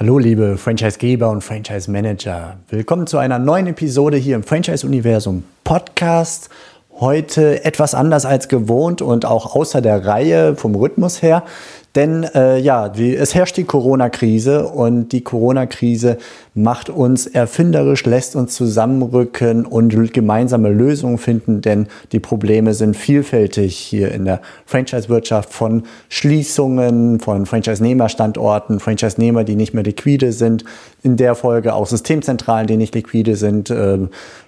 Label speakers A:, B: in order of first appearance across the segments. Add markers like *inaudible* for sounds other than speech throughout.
A: Hallo liebe Franchisegeber und Franchise Manager. Willkommen zu einer neuen Episode hier im Franchise Universum Podcast. Heute etwas anders als gewohnt und auch außer der Reihe vom Rhythmus her. Denn äh, ja, die, es herrscht die Corona-Krise und die Corona-Krise macht uns erfinderisch, lässt uns zusammenrücken und gemeinsame Lösungen finden, denn die Probleme sind vielfältig hier in der Franchise-Wirtschaft von Schließungen, von Franchise-Nehmer-Standorten, Franchise-Nehmer, die nicht mehr liquide sind, in der Folge auch Systemzentralen, die nicht liquide sind, äh,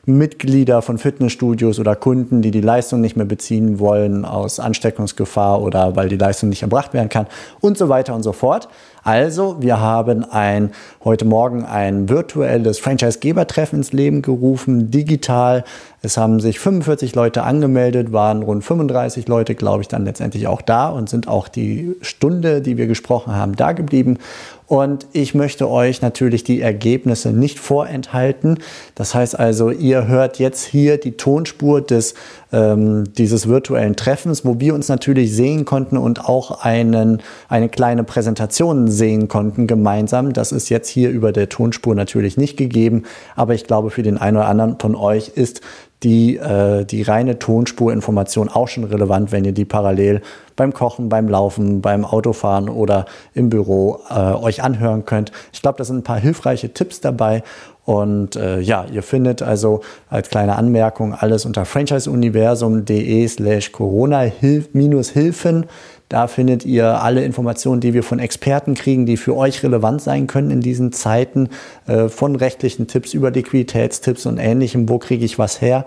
A: Mitglieder von Fitnessstudios oder Kunden, die die Leistung nicht mehr beziehen wollen aus Ansteckungsgefahr oder weil die Leistung nicht erbracht werden kann und so weiter und so fort. Also, wir haben ein, heute Morgen ein virtuelles Franchise-Geber-Treffen ins Leben gerufen, digital. Es haben sich 45 Leute angemeldet, waren rund 35 Leute, glaube ich, dann letztendlich auch da und sind auch die Stunde, die wir gesprochen haben, da geblieben. Und ich möchte euch natürlich die Ergebnisse nicht vorenthalten. Das heißt also, ihr hört jetzt hier die Tonspur des, ähm, dieses virtuellen Treffens, wo wir uns natürlich sehen konnten und auch einen, eine kleine Präsentation sehen konnten gemeinsam. Das ist jetzt hier über der Tonspur natürlich nicht gegeben. Aber ich glaube, für den einen oder anderen von euch ist die, äh, die reine Tonspurinformation auch schon relevant, wenn ihr die parallel beim Kochen, beim Laufen, beim Autofahren oder im Büro äh, euch anhören könnt. Ich glaube, da sind ein paar hilfreiche Tipps dabei. Und äh, ja, ihr findet also als kleine Anmerkung alles unter franchiseuniversum.de slash Corona-Hilfen. Da findet ihr alle Informationen, die wir von Experten kriegen, die für euch relevant sein können in diesen Zeiten, äh, von rechtlichen Tipps über Liquiditätstipps und ähnlichem, wo kriege ich was her.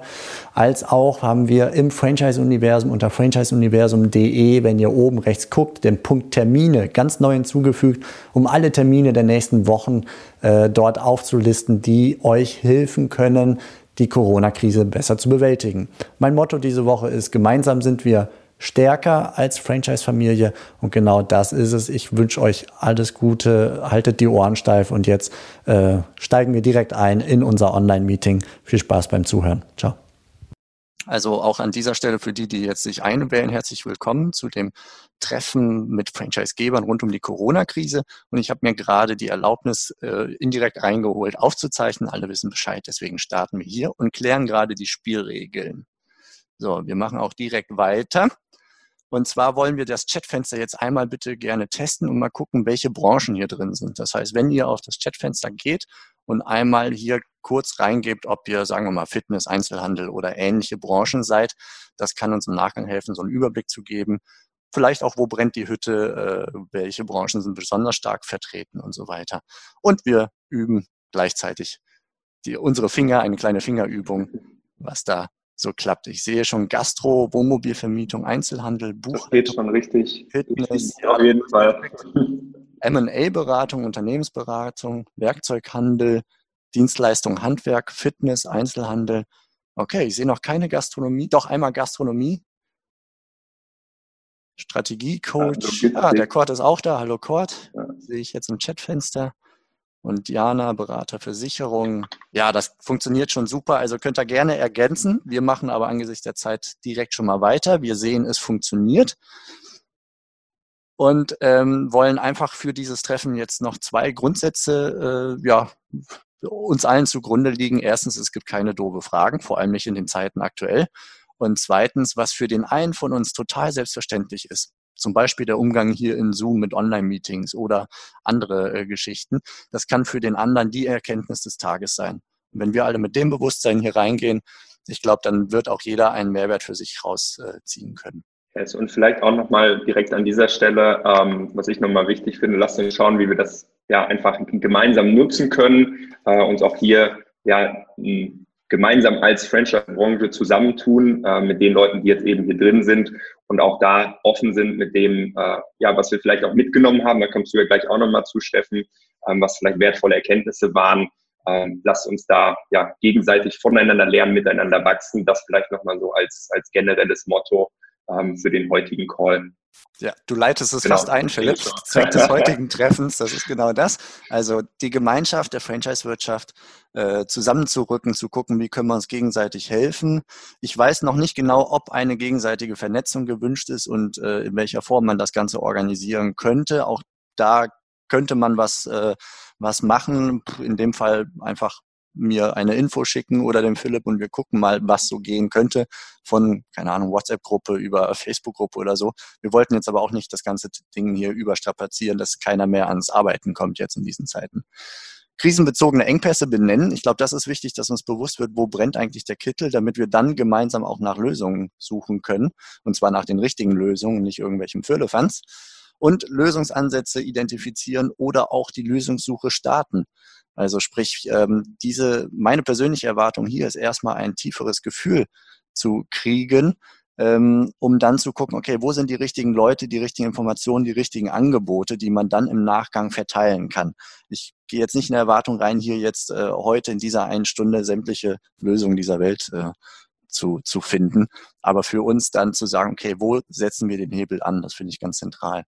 A: Als auch haben wir im Franchise-Universum unter franchiseuniversum.de, wenn ihr oben rechts guckt, den Punkt Termine ganz neu hinzugefügt, um alle Termine der nächsten Wochen äh, dort aufzulisten, die euch helfen können, die Corona-Krise besser zu bewältigen. Mein Motto diese Woche ist, gemeinsam sind wir stärker als Franchise-Familie. Und genau das ist es. Ich wünsche euch alles Gute, haltet die Ohren steif und jetzt äh, steigen wir direkt ein in unser Online-Meeting. Viel Spaß beim Zuhören. Ciao.
B: Also auch an dieser Stelle für die, die jetzt sich einwählen, herzlich willkommen zu dem Treffen mit Franchise-Gebern rund um die Corona-Krise. Und ich habe mir gerade die Erlaubnis äh, indirekt reingeholt, aufzuzeichnen. Alle wissen Bescheid, deswegen starten wir hier und klären gerade die Spielregeln. So, wir machen auch direkt weiter. Und zwar wollen wir das Chatfenster jetzt einmal bitte gerne testen und mal gucken, welche Branchen hier drin sind. Das heißt, wenn ihr auf das Chatfenster geht und einmal hier kurz reingebt, ob ihr, sagen wir mal, Fitness, Einzelhandel oder ähnliche Branchen seid, das kann uns im Nachgang helfen, so einen Überblick zu geben. Vielleicht auch, wo brennt die Hütte, äh, welche Branchen sind besonders stark vertreten und so weiter. Und wir üben gleichzeitig die, unsere Finger, eine kleine Fingerübung, was da so klappt. Ich sehe schon Gastro, Wohnmobilvermietung, Einzelhandel, Buch. Das
C: geht schon richtig.
B: Fitness. Auf jeden Fall. *laughs* M&A-Beratung, Unternehmensberatung, Werkzeughandel, Dienstleistung, Handwerk, Fitness, Einzelhandel. Okay, ich sehe noch keine Gastronomie, doch einmal Gastronomie. Strategiecoach. Ja, ah, der Kurt ist auch da. Hallo Kurt. Ja. Sehe ich jetzt im Chatfenster und Diana, Berater Versicherung. Ja, das funktioniert schon super. Also könnt ihr gerne ergänzen. Wir machen aber angesichts der Zeit direkt schon mal weiter. Wir sehen, es funktioniert. Und ähm, wollen einfach für dieses Treffen jetzt noch zwei Grundsätze äh, ja, uns allen zugrunde liegen. Erstens, es gibt keine doofe Fragen, vor allem nicht in den Zeiten aktuell. Und zweitens, was für den einen von uns total selbstverständlich ist zum Beispiel der Umgang hier in Zoom mit Online-Meetings oder andere äh, Geschichten. Das kann für den anderen die Erkenntnis des Tages sein. Und wenn wir alle mit dem Bewusstsein hier reingehen, ich glaube, dann wird auch jeder einen Mehrwert für sich rausziehen äh, können.
C: Yes, und vielleicht auch nochmal direkt an dieser Stelle, ähm, was ich nochmal wichtig finde, lasst uns schauen, wie wir das ja einfach gemeinsam nutzen können, äh, uns auch hier ja gemeinsam als Franchise-Branche zusammentun äh, mit den Leuten, die jetzt eben hier drin sind und auch da offen sind mit dem, äh, ja, was wir vielleicht auch mitgenommen haben. Da kommst du ja gleich auch nochmal zu, Steffen, ähm, was vielleicht wertvolle Erkenntnisse waren, Ähm, lasst uns da ja gegenseitig voneinander lernen, miteinander wachsen. Das vielleicht nochmal so als, als generelles Motto ähm, für den heutigen Call.
B: Ja, du leitest es genau. fast ein, Philipp. Zweck des *laughs* heutigen Treffens, das ist genau das. Also die Gemeinschaft der Franchise-Wirtschaft äh, zusammenzurücken, zu gucken, wie können wir uns gegenseitig helfen. Ich weiß noch nicht genau, ob eine gegenseitige Vernetzung gewünscht ist und äh, in welcher Form man das Ganze organisieren könnte. Auch da könnte man was, äh, was machen. In dem Fall einfach mir eine Info schicken oder dem Philipp und wir gucken mal, was so gehen könnte von, keine Ahnung, WhatsApp-Gruppe über Facebook-Gruppe oder so. Wir wollten jetzt aber auch nicht das ganze Ding hier überstrapazieren, dass keiner mehr ans Arbeiten kommt jetzt in diesen Zeiten. Krisenbezogene Engpässe benennen. Ich glaube, das ist wichtig, dass uns bewusst wird, wo brennt eigentlich der Kittel, damit wir dann gemeinsam auch nach Lösungen suchen können. Und zwar nach den richtigen Lösungen, nicht irgendwelchen Firlefanz und Lösungsansätze identifizieren oder auch die Lösungssuche starten. Also sprich, ähm, diese, meine persönliche Erwartung hier ist erstmal ein tieferes Gefühl zu kriegen, ähm, um dann zu gucken, okay, wo sind die richtigen Leute, die richtigen Informationen, die richtigen Angebote, die man dann im Nachgang verteilen kann. Ich gehe jetzt nicht in der Erwartung rein, hier jetzt äh, heute in dieser einen Stunde sämtliche Lösungen dieser Welt äh, zu, zu finden, aber für uns dann zu sagen, okay, wo setzen wir den Hebel an, das finde ich ganz zentral.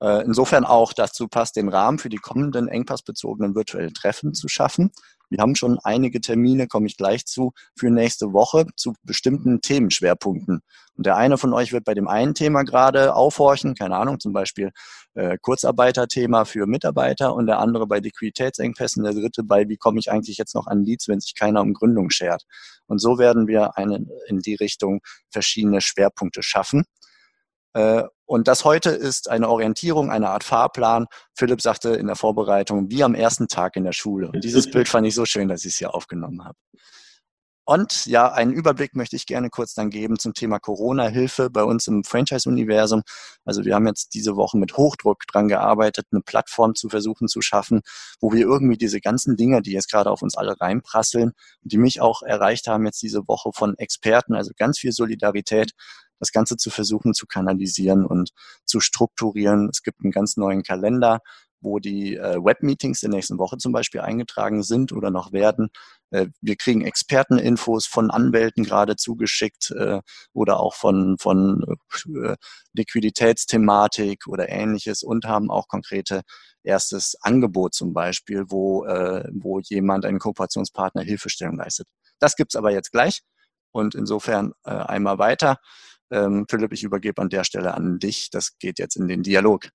B: Äh, insofern auch dazu passt, den Rahmen für die kommenden engpassbezogenen virtuellen Treffen zu schaffen. Wir haben schon einige Termine, komme ich gleich zu, für nächste Woche zu bestimmten Themenschwerpunkten. Und der eine von euch wird bei dem einen Thema gerade aufhorchen, keine Ahnung, zum Beispiel äh, Kurzarbeiterthema für Mitarbeiter und der andere bei Liquiditätsengpässen, der dritte bei, wie komme ich eigentlich jetzt noch an Leads, wenn sich keiner um Gründung schert. Und so werden wir eine, in die Richtung verschiedene Schwerpunkte schaffen. Äh, und das heute ist eine Orientierung, eine Art Fahrplan. Philipp sagte in der Vorbereitung, wie am ersten Tag in der Schule. Und dieses Bild fand ich so schön, dass ich es hier aufgenommen habe. Und ja, einen Überblick möchte ich gerne kurz dann geben zum Thema Corona-Hilfe bei uns im Franchise-Universum. Also wir haben jetzt diese Woche mit Hochdruck dran gearbeitet, eine Plattform zu versuchen zu schaffen, wo wir irgendwie diese ganzen Dinge, die jetzt gerade auf uns alle reinprasseln und die mich auch erreicht haben jetzt diese Woche von Experten, also ganz viel Solidarität, das Ganze zu versuchen zu kanalisieren und zu strukturieren. Es gibt einen ganz neuen Kalender, wo die äh, Webmeetings der nächsten Woche zum Beispiel eingetragen sind oder noch werden. Äh, wir kriegen Experteninfos von Anwälten gerade zugeschickt äh, oder auch von, von äh, Liquiditätsthematik oder ähnliches und haben auch konkrete erstes Angebot zum Beispiel, wo, äh, wo jemand, ein Kooperationspartner, Hilfestellung leistet. Das gibt's aber jetzt gleich und insofern äh, einmal weiter. Ähm, Philipp, ich übergebe an der Stelle an dich. Das geht jetzt in den Dialog.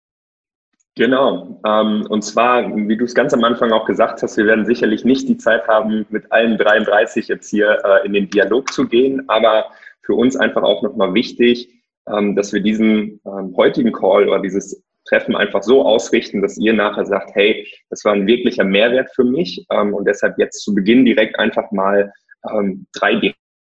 C: Genau. Ähm, und zwar, wie du es ganz am Anfang auch gesagt hast, wir werden sicherlich nicht die Zeit haben, mit allen 33 jetzt hier äh, in den Dialog zu gehen, aber für uns einfach auch nochmal wichtig, ähm, dass wir diesen ähm, heutigen Call oder dieses Treffen einfach so ausrichten, dass ihr nachher sagt, hey, das war ein wirklicher Mehrwert für mich ähm, und deshalb jetzt zu Beginn direkt einfach mal ähm,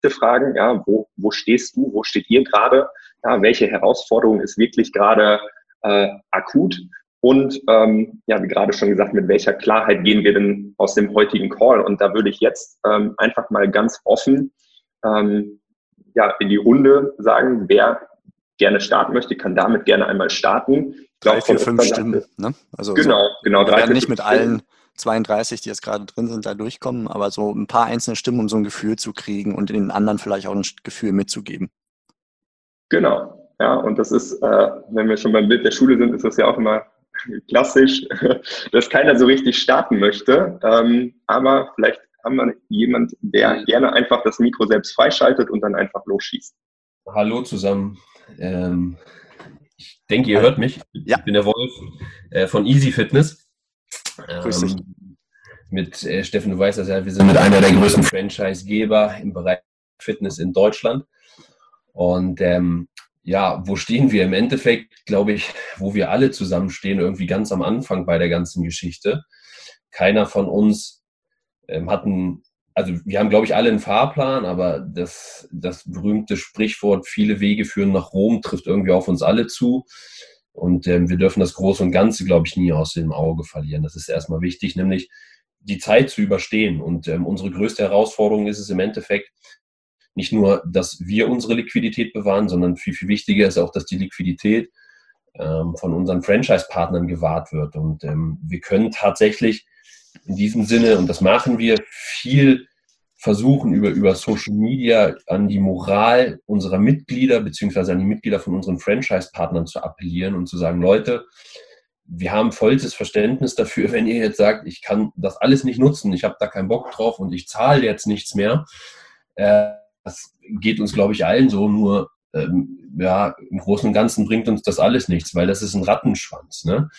C: drei Fragen, ja, wo, wo stehst du, wo steht ihr gerade, ja, welche Herausforderung ist wirklich gerade äh, akut und ähm, ja, wie gerade schon gesagt, mit welcher Klarheit gehen wir denn aus dem heutigen Call? Und da würde ich jetzt ähm, einfach mal ganz offen ähm, ja, in die Runde sagen, wer gerne starten möchte, kann damit gerne einmal starten.
B: Ich drei, glaub, vier, fünf Stimmen. Ne?
C: Also genau, so, genau.
B: Drei, vier, nicht mit allen 32, die jetzt gerade drin sind, da durchkommen, aber so ein paar einzelne Stimmen, um so ein Gefühl zu kriegen und den anderen vielleicht auch ein Gefühl mitzugeben.
C: Genau, ja, und das ist, äh, wenn wir schon beim Bild der Schule sind, ist das ja auch immer *laughs* klassisch, *laughs* dass keiner so richtig starten möchte. Ähm, aber vielleicht haben wir jemand, der gerne einfach das Mikro selbst freischaltet und dann einfach losschießt.
D: Hallo zusammen. Ähm, ich denke, ihr hört mich. Ja. Ich bin der Wolf äh, von Easy Fitness. Grüß dich. Ähm, mit äh, Steffen, du weißt das ja, wir sind mit einer der größten Franchise-Geber im Bereich Fitness in Deutschland. Und ähm, ja, wo stehen wir im Endeffekt, glaube ich, wo wir alle zusammenstehen, irgendwie ganz am Anfang bei der ganzen Geschichte. Keiner von uns ähm, hat einen, also wir haben, glaube ich, alle einen Fahrplan, aber das, das berühmte Sprichwort, viele Wege führen nach Rom, trifft irgendwie auf uns alle zu. Und ähm, wir dürfen das Große und Ganze, glaube ich, nie aus dem Auge verlieren. Das ist erstmal wichtig, nämlich die Zeit zu überstehen. Und ähm, unsere größte Herausforderung ist es im Endeffekt nicht nur, dass wir unsere Liquidität bewahren, sondern viel, viel wichtiger ist auch, dass die Liquidität ähm, von unseren Franchise-Partnern gewahrt wird. Und ähm, wir können tatsächlich in diesem Sinne, und das machen wir, viel versuchen, über, über Social Media an die Moral unserer Mitglieder beziehungsweise an die Mitglieder von unseren Franchise-Partnern zu appellieren und zu sagen, Leute, wir haben vollstes Verständnis dafür, *laughs* wenn ihr jetzt sagt, ich kann das alles nicht nutzen, ich habe da keinen Bock drauf und ich zahle jetzt nichts mehr. Äh, das geht uns, glaube ich, allen so, nur ähm, ja, im Großen und Ganzen bringt uns das alles nichts, weil das ist ein Rattenschwanz. Ne?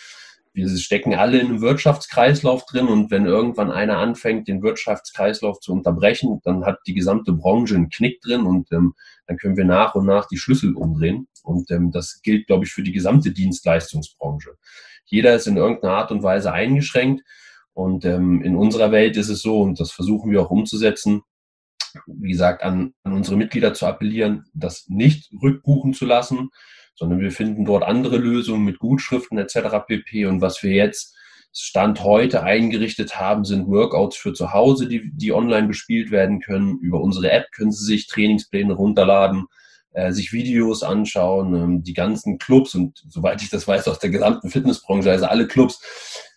D: Wir stecken alle in einem Wirtschaftskreislauf drin und wenn irgendwann einer anfängt, den Wirtschaftskreislauf zu unterbrechen, dann hat die gesamte Branche einen Knick drin und ähm, dann können wir nach und nach die Schlüssel umdrehen. Und ähm, das gilt, glaube ich, für die gesamte Dienstleistungsbranche. Jeder ist in irgendeiner Art und Weise eingeschränkt und ähm, in unserer Welt ist es so, und das versuchen wir auch umzusetzen, wie gesagt, an, an unsere Mitglieder zu appellieren, das nicht rückbuchen zu lassen, sondern wir finden dort andere Lösungen mit Gutschriften etc. pp. Und was wir jetzt Stand heute eingerichtet haben, sind Workouts für zu Hause, die, die online bespielt werden können. Über unsere App können Sie sich Trainingspläne runterladen, äh, sich Videos anschauen. Ähm, die ganzen Clubs und soweit ich das weiß aus der gesamten Fitnessbranche, also alle Clubs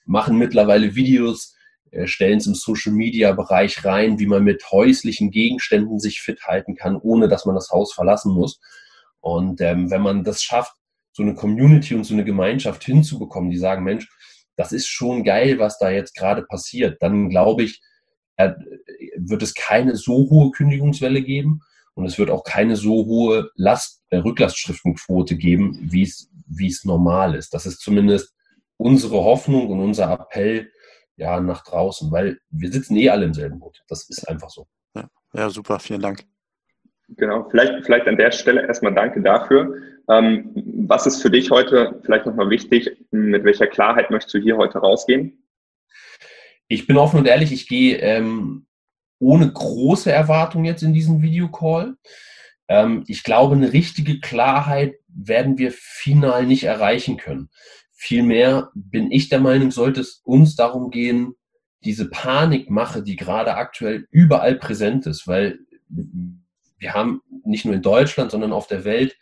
D: machen mittlerweile Videos, äh, stellen es im Social-Media-Bereich rein, wie man mit häuslichen Gegenständen sich fit halten kann, ohne dass man das Haus verlassen muss. Und ähm, wenn man das schafft, so eine Community und so eine Gemeinschaft hinzubekommen, die sagen, Mensch, das ist schon geil, was da jetzt gerade passiert, dann glaube ich, äh, wird es keine so hohe Kündigungswelle geben und es wird auch keine so hohe Last, äh, Rücklastschriftenquote geben, wie es, wie es normal ist. Das ist zumindest unsere Hoffnung und unser Appell ja nach draußen, weil wir sitzen eh alle im selben Boot. Das ist einfach so.
B: Ja, ja super, vielen Dank.
C: Genau, vielleicht, vielleicht an der Stelle erstmal danke dafür. Ähm, was ist für dich heute vielleicht nochmal wichtig? Mit welcher Klarheit möchtest du hier heute rausgehen?
D: Ich bin offen und ehrlich, ich gehe ähm, ohne große Erwartung jetzt in diesen Videocall. Ähm, ich glaube, eine richtige Klarheit werden wir final nicht erreichen können. Vielmehr bin ich der Meinung, sollte es uns darum gehen, diese Panikmache, die gerade aktuell überall präsent ist, weil wir haben nicht nur in Deutschland, sondern auf der Welt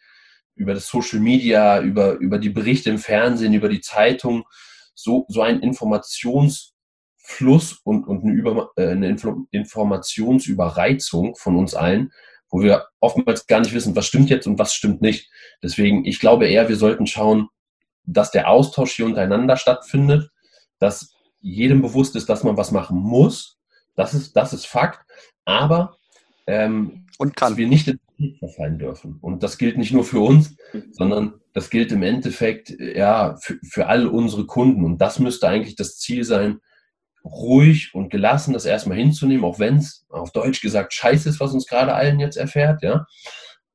D: über das Social Media, über, über die Berichte im Fernsehen, über die Zeitung so, so ein Informationsfluss und, und eine, über, äh, eine Informationsüberreizung von uns allen, wo wir oftmals gar nicht wissen, was stimmt jetzt und was stimmt nicht. Deswegen, ich glaube eher, wir sollten schauen, dass der Austausch hier untereinander stattfindet, dass jedem bewusst ist, dass man was machen muss. Das ist, das ist Fakt. Aber ähm, und kann. dass wir nicht in den verfallen dürfen. Und das gilt nicht nur für uns, sondern das gilt im Endeffekt ja für, für all unsere Kunden. Und das müsste eigentlich das Ziel sein, ruhig und gelassen das erstmal hinzunehmen, auch wenn es auf Deutsch gesagt scheiße ist, was uns gerade allen jetzt erfährt, ja.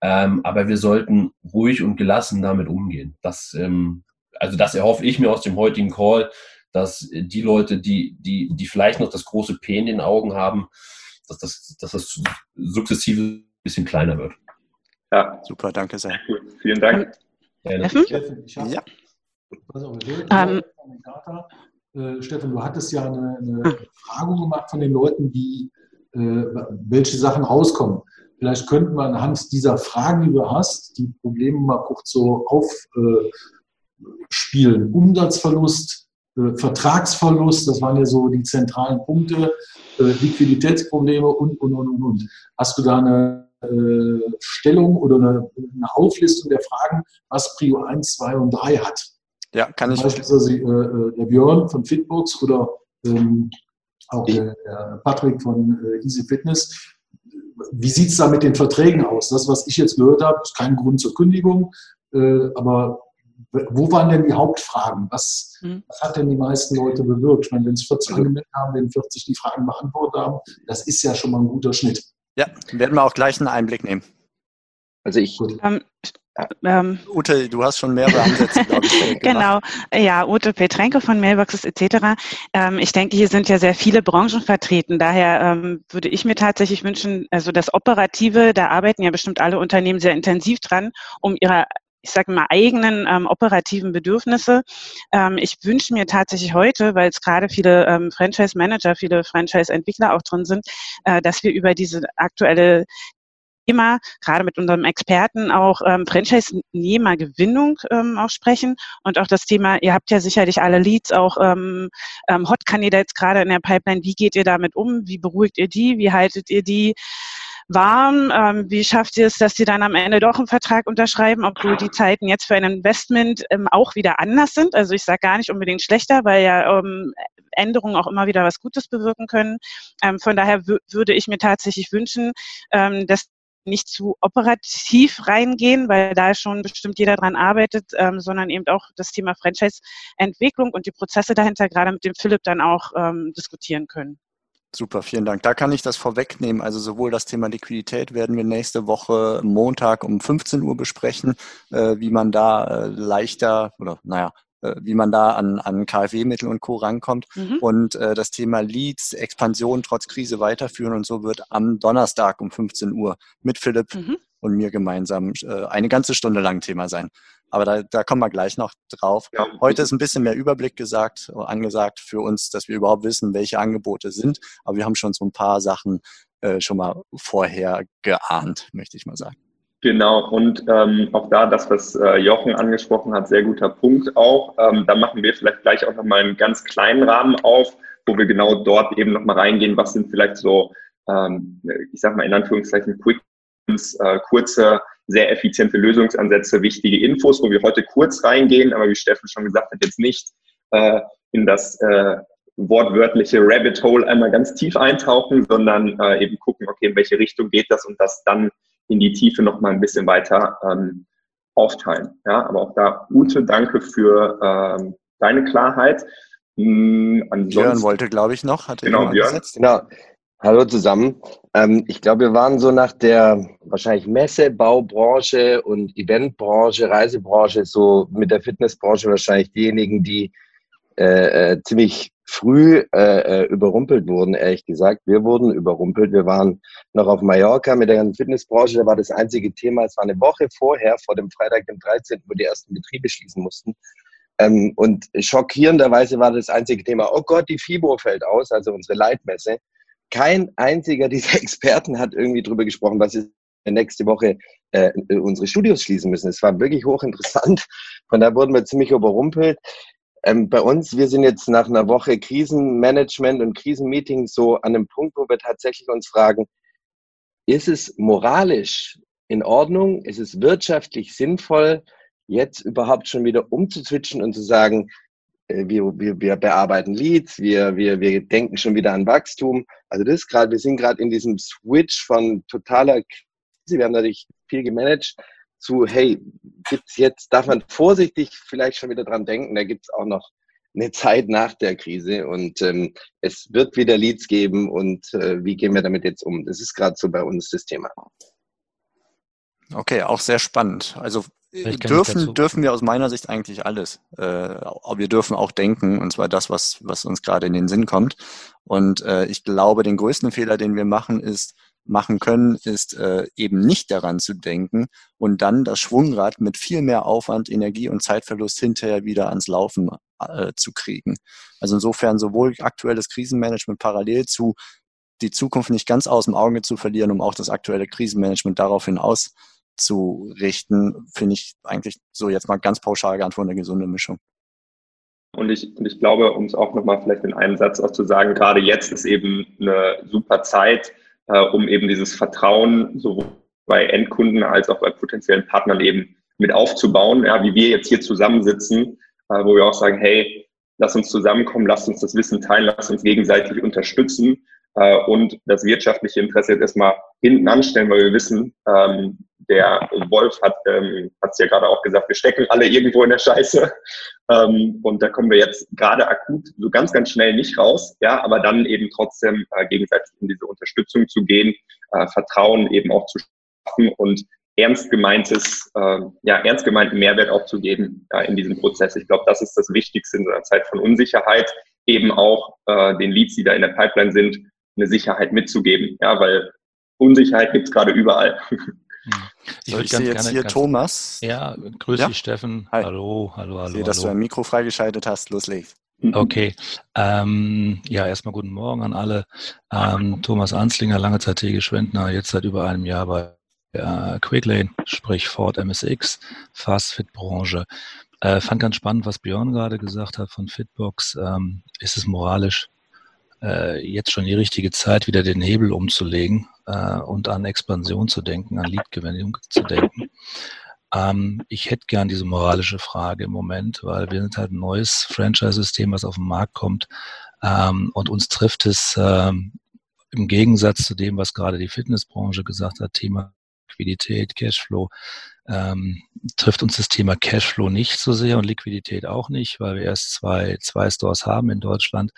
D: Ähm, aber wir sollten ruhig und gelassen damit umgehen. Das, ähm, also das erhoffe ich mir aus dem heutigen Call, dass die Leute, die, die, die vielleicht noch das große P in den Augen haben, dass das, dass das sukzessive ein bisschen kleiner wird.
B: Ja, super, danke sehr.
C: Vielen Dank.
E: Ja, ja. Also, ähm, äh, Stefan, du hattest ja eine, eine. Befragung gemacht von den Leuten, die äh, welche Sachen rauskommen. Vielleicht könnten wir anhand dieser Fragen, die du hast, die Probleme mal kurz so aufspielen. Äh, Umsatzverlust, äh, Vertragsverlust, das waren ja so die zentralen Punkte, äh, Liquiditätsprobleme und, und, und, und, und. Hast du da eine äh, Stellung oder eine, eine, Auflistung der Fragen, was Prio 1, 2 und 3 hat?
B: Ja, kann ich.
E: Beispielsweise äh, der Björn von Fitbox oder ähm, auch der, der, Patrick von äh, Easy Fitness. Wie sieht es da mit den Verträgen aus? Das, was ich jetzt gehört habe, ist kein Grund zur Kündigung, äh, aber wo waren denn die Hauptfragen? Was, hm. was hat denn die meisten Leute bewirkt? Ich meine, wenn es 40 angemeldet haben, wenn 40 die Fragen beantwortet haben, das ist ja schon mal ein guter Schnitt.
B: Ja, werden wir auch gleich einen Einblick nehmen.
F: Also ich. Ähm,
B: ähm, Ute, du hast schon mehrere Ansätze, glaube
G: ich. *laughs* genau, ja, Ute Petrenko von Mailboxes etc. Ähm, ich denke, hier sind ja sehr viele Branchen vertreten. Daher ähm, würde ich mir tatsächlich wünschen, also das Operative, da arbeiten ja bestimmt alle Unternehmen sehr intensiv dran, um ihre ich sage mal, eigenen ähm, operativen Bedürfnisse. Ähm, ich wünsche mir tatsächlich heute, weil es gerade viele ähm, Franchise-Manager, viele Franchise-Entwickler auch drin sind, äh, dass wir über diese aktuelle Thema, gerade mit unserem Experten auch ähm, Franchise-Nehmergewinnung ähm, auch sprechen. Und auch das Thema, ihr habt ja sicherlich alle Leads, auch ähm, ähm, Hot-Candidates gerade in der Pipeline, wie geht ihr damit um, wie beruhigt ihr die, wie haltet ihr die warm, ähm, wie schafft ihr es, dass sie dann am Ende doch einen Vertrag unterschreiben, obwohl die Zeiten jetzt für ein Investment ähm, auch wieder anders sind, also ich sage gar nicht unbedingt schlechter, weil ja ähm, Änderungen auch immer wieder was Gutes bewirken können. Ähm, von daher würde ich mir tatsächlich wünschen, ähm, dass nicht zu operativ reingehen, weil da schon bestimmt jeder dran arbeitet, ähm, sondern eben auch das Thema Franchise-Entwicklung und die Prozesse dahinter gerade mit dem Philipp dann auch ähm, diskutieren können.
B: Super, vielen Dank. Da kann ich das vorwegnehmen. Also sowohl das Thema Liquidität werden wir nächste Woche Montag um 15 Uhr besprechen, äh, wie man da äh, leichter oder naja, äh, wie man da an, an KfW-Mittel und Co. rankommt. Mhm. Und äh, das Thema Leads, Expansion trotz Krise weiterführen und so wird am Donnerstag um 15 Uhr mit Philipp mhm. und mir gemeinsam äh, eine ganze Stunde lang Thema sein. Aber da, da kommen wir gleich noch drauf. Heute ist ein bisschen mehr Überblick gesagt, angesagt für uns, dass wir überhaupt wissen, welche Angebote sind. Aber wir haben schon so ein paar Sachen äh, schon mal vorher geahnt, möchte ich mal sagen.
C: Genau, und ähm, auch da das, was äh, Jochen angesprochen hat, sehr guter Punkt auch. Ähm, da machen wir vielleicht gleich auch nochmal einen ganz kleinen Rahmen auf, wo wir genau dort eben nochmal reingehen, was sind vielleicht so, ähm, ich sag mal in Anführungszeichen, Quick äh, kurze, sehr effiziente Lösungsansätze, wichtige Infos, wo wir heute kurz reingehen, aber wie Steffen schon gesagt hat, jetzt nicht äh, in das äh, wortwörtliche Rabbit Hole einmal ganz tief eintauchen, sondern äh, eben gucken, okay, in welche Richtung geht das und das dann in die Tiefe noch mal ein bisschen weiter ähm, aufteilen. Ja, aber auch da, Ute, danke für ähm, deine Klarheit.
B: Hm, Björn wollte, glaube ich, noch.
H: Hatte genau, Björn. Genau. Hallo zusammen. Ähm, ich glaube, wir waren so nach der wahrscheinlich Messe, Baubranche und Eventbranche, Reisebranche, so mit der Fitnessbranche wahrscheinlich diejenigen, die äh, äh, ziemlich früh äh, äh, überrumpelt wurden, ehrlich gesagt. Wir wurden überrumpelt. Wir waren noch auf Mallorca mit der Fitnessbranche. Da war das einzige Thema, es war eine Woche vorher, vor dem Freitag, dem 13., wo die ersten Betriebe schließen mussten. Ähm, und schockierenderweise war das einzige Thema, oh Gott, die FIBO fällt aus, also unsere Leitmesse. Kein einziger dieser *laughs* Experten hat irgendwie drüber gesprochen, was ist nächste Woche äh, unsere Studios schließen müssen. Es war wirklich hochinteressant. Von da wurden wir ziemlich überrumpelt. Ähm, bei uns, wir sind jetzt nach einer Woche Krisenmanagement und Krisenmeeting so an einem Punkt, wo wir tatsächlich uns fragen, ist es moralisch in Ordnung, ist es wirtschaftlich sinnvoll, jetzt überhaupt schon wieder umzuzwitschen und zu sagen, äh, wir, wir, wir bearbeiten Leads, wir, wir, wir denken schon wieder an Wachstum. Also das ist gerade, wir sind gerade in diesem Switch von totaler Krise. Wir haben natürlich viel gemanagt, zu, hey, gibt's jetzt, darf man vorsichtig vielleicht schon wieder dran denken, da gibt's auch noch eine Zeit nach der Krise und ähm, es wird wieder Leads geben und äh, wie gehen wir damit jetzt um? Das ist gerade so bei uns das Thema.
B: Okay, auch sehr spannend. Also dürfen, dürfen wir aus meiner Sicht eigentlich alles. Äh, wir dürfen auch denken, und zwar das, was, was uns gerade in den Sinn kommt. Und äh, ich glaube, den größten Fehler, den wir machen, ist, machen können, ist äh, eben nicht daran zu denken und dann das Schwungrad mit viel mehr Aufwand, Energie und Zeitverlust hinterher wieder ans Laufen äh, zu kriegen. Also insofern sowohl aktuelles Krisenmanagement parallel zu die Zukunft nicht ganz aus dem Auge zu verlieren, um auch das aktuelle Krisenmanagement daraufhin auszurichten, finde ich eigentlich so jetzt mal ganz pauschal geantwortet eine gesunde Mischung.
C: Und ich, und ich glaube, um es auch nochmal vielleicht in einem Satz auch zu sagen, gerade jetzt ist eben eine super Zeit, äh, um eben dieses Vertrauen sowohl bei Endkunden als auch bei potenziellen Partnern eben mit aufzubauen, ja, wie wir jetzt hier zusammensitzen, äh, wo wir auch sagen, hey, lass uns zusammenkommen, lass uns das Wissen teilen, lass uns gegenseitig unterstützen äh, und das wirtschaftliche Interesse jetzt erstmal hinten anstellen, weil wir wissen, ähm, der Wolf hat ähm, es ja gerade auch gesagt, wir stecken alle irgendwo in der Scheiße. Ähm, und da kommen wir jetzt gerade akut so ganz, ganz schnell nicht raus, ja, aber dann eben trotzdem äh, gegenseitig in diese Unterstützung zu gehen, äh, Vertrauen eben auch zu schaffen und ernst gemeintes, äh, ja, ernst gemeinten Mehrwert auch zu geben ja, in diesem Prozess. Ich glaube, das ist das Wichtigste in einer Zeit von Unsicherheit, eben auch äh, den Leads, die da in der Pipeline sind, eine Sicherheit mitzugeben, ja, weil Unsicherheit gibt es gerade überall. *laughs*
B: Hm. Ich, ich sehe jetzt hier Thomas.
I: Ja, grüß ja? dich, Steffen. Hi. Hallo, hallo, hallo. Ich
B: sehe, dass
I: hallo.
B: du ein Mikro freigeschaltet hast. Los legst.
I: Mhm. Okay. Ähm, ja, erstmal guten Morgen an alle. Ähm, Thomas Anslinger, lange Zeit Tege Schwendner, jetzt seit über einem Jahr bei äh, Quicklane, sprich Ford MSX, Fast-Fit-Branche. Äh, fand ganz spannend, was Björn gerade gesagt hat von Fitbox. Ähm, ist es moralisch äh, jetzt schon die richtige Zeit, wieder den Hebel umzulegen äh, und an Expansion zu denken, an Leadgewinnung zu denken? Ähm, ich hätte gern diese moralische Frage im Moment, weil wir sind halt ein neues Franchise-System, was auf den Markt kommt. Ähm, und uns trifft es ähm, im Gegensatz zu dem, was gerade die Fitnessbranche gesagt hat, Thema Liquidität, Cashflow, ähm, trifft uns das Thema Cashflow nicht so sehr und Liquidität auch nicht, weil wir erst zwei, zwei Stores haben in Deutschland.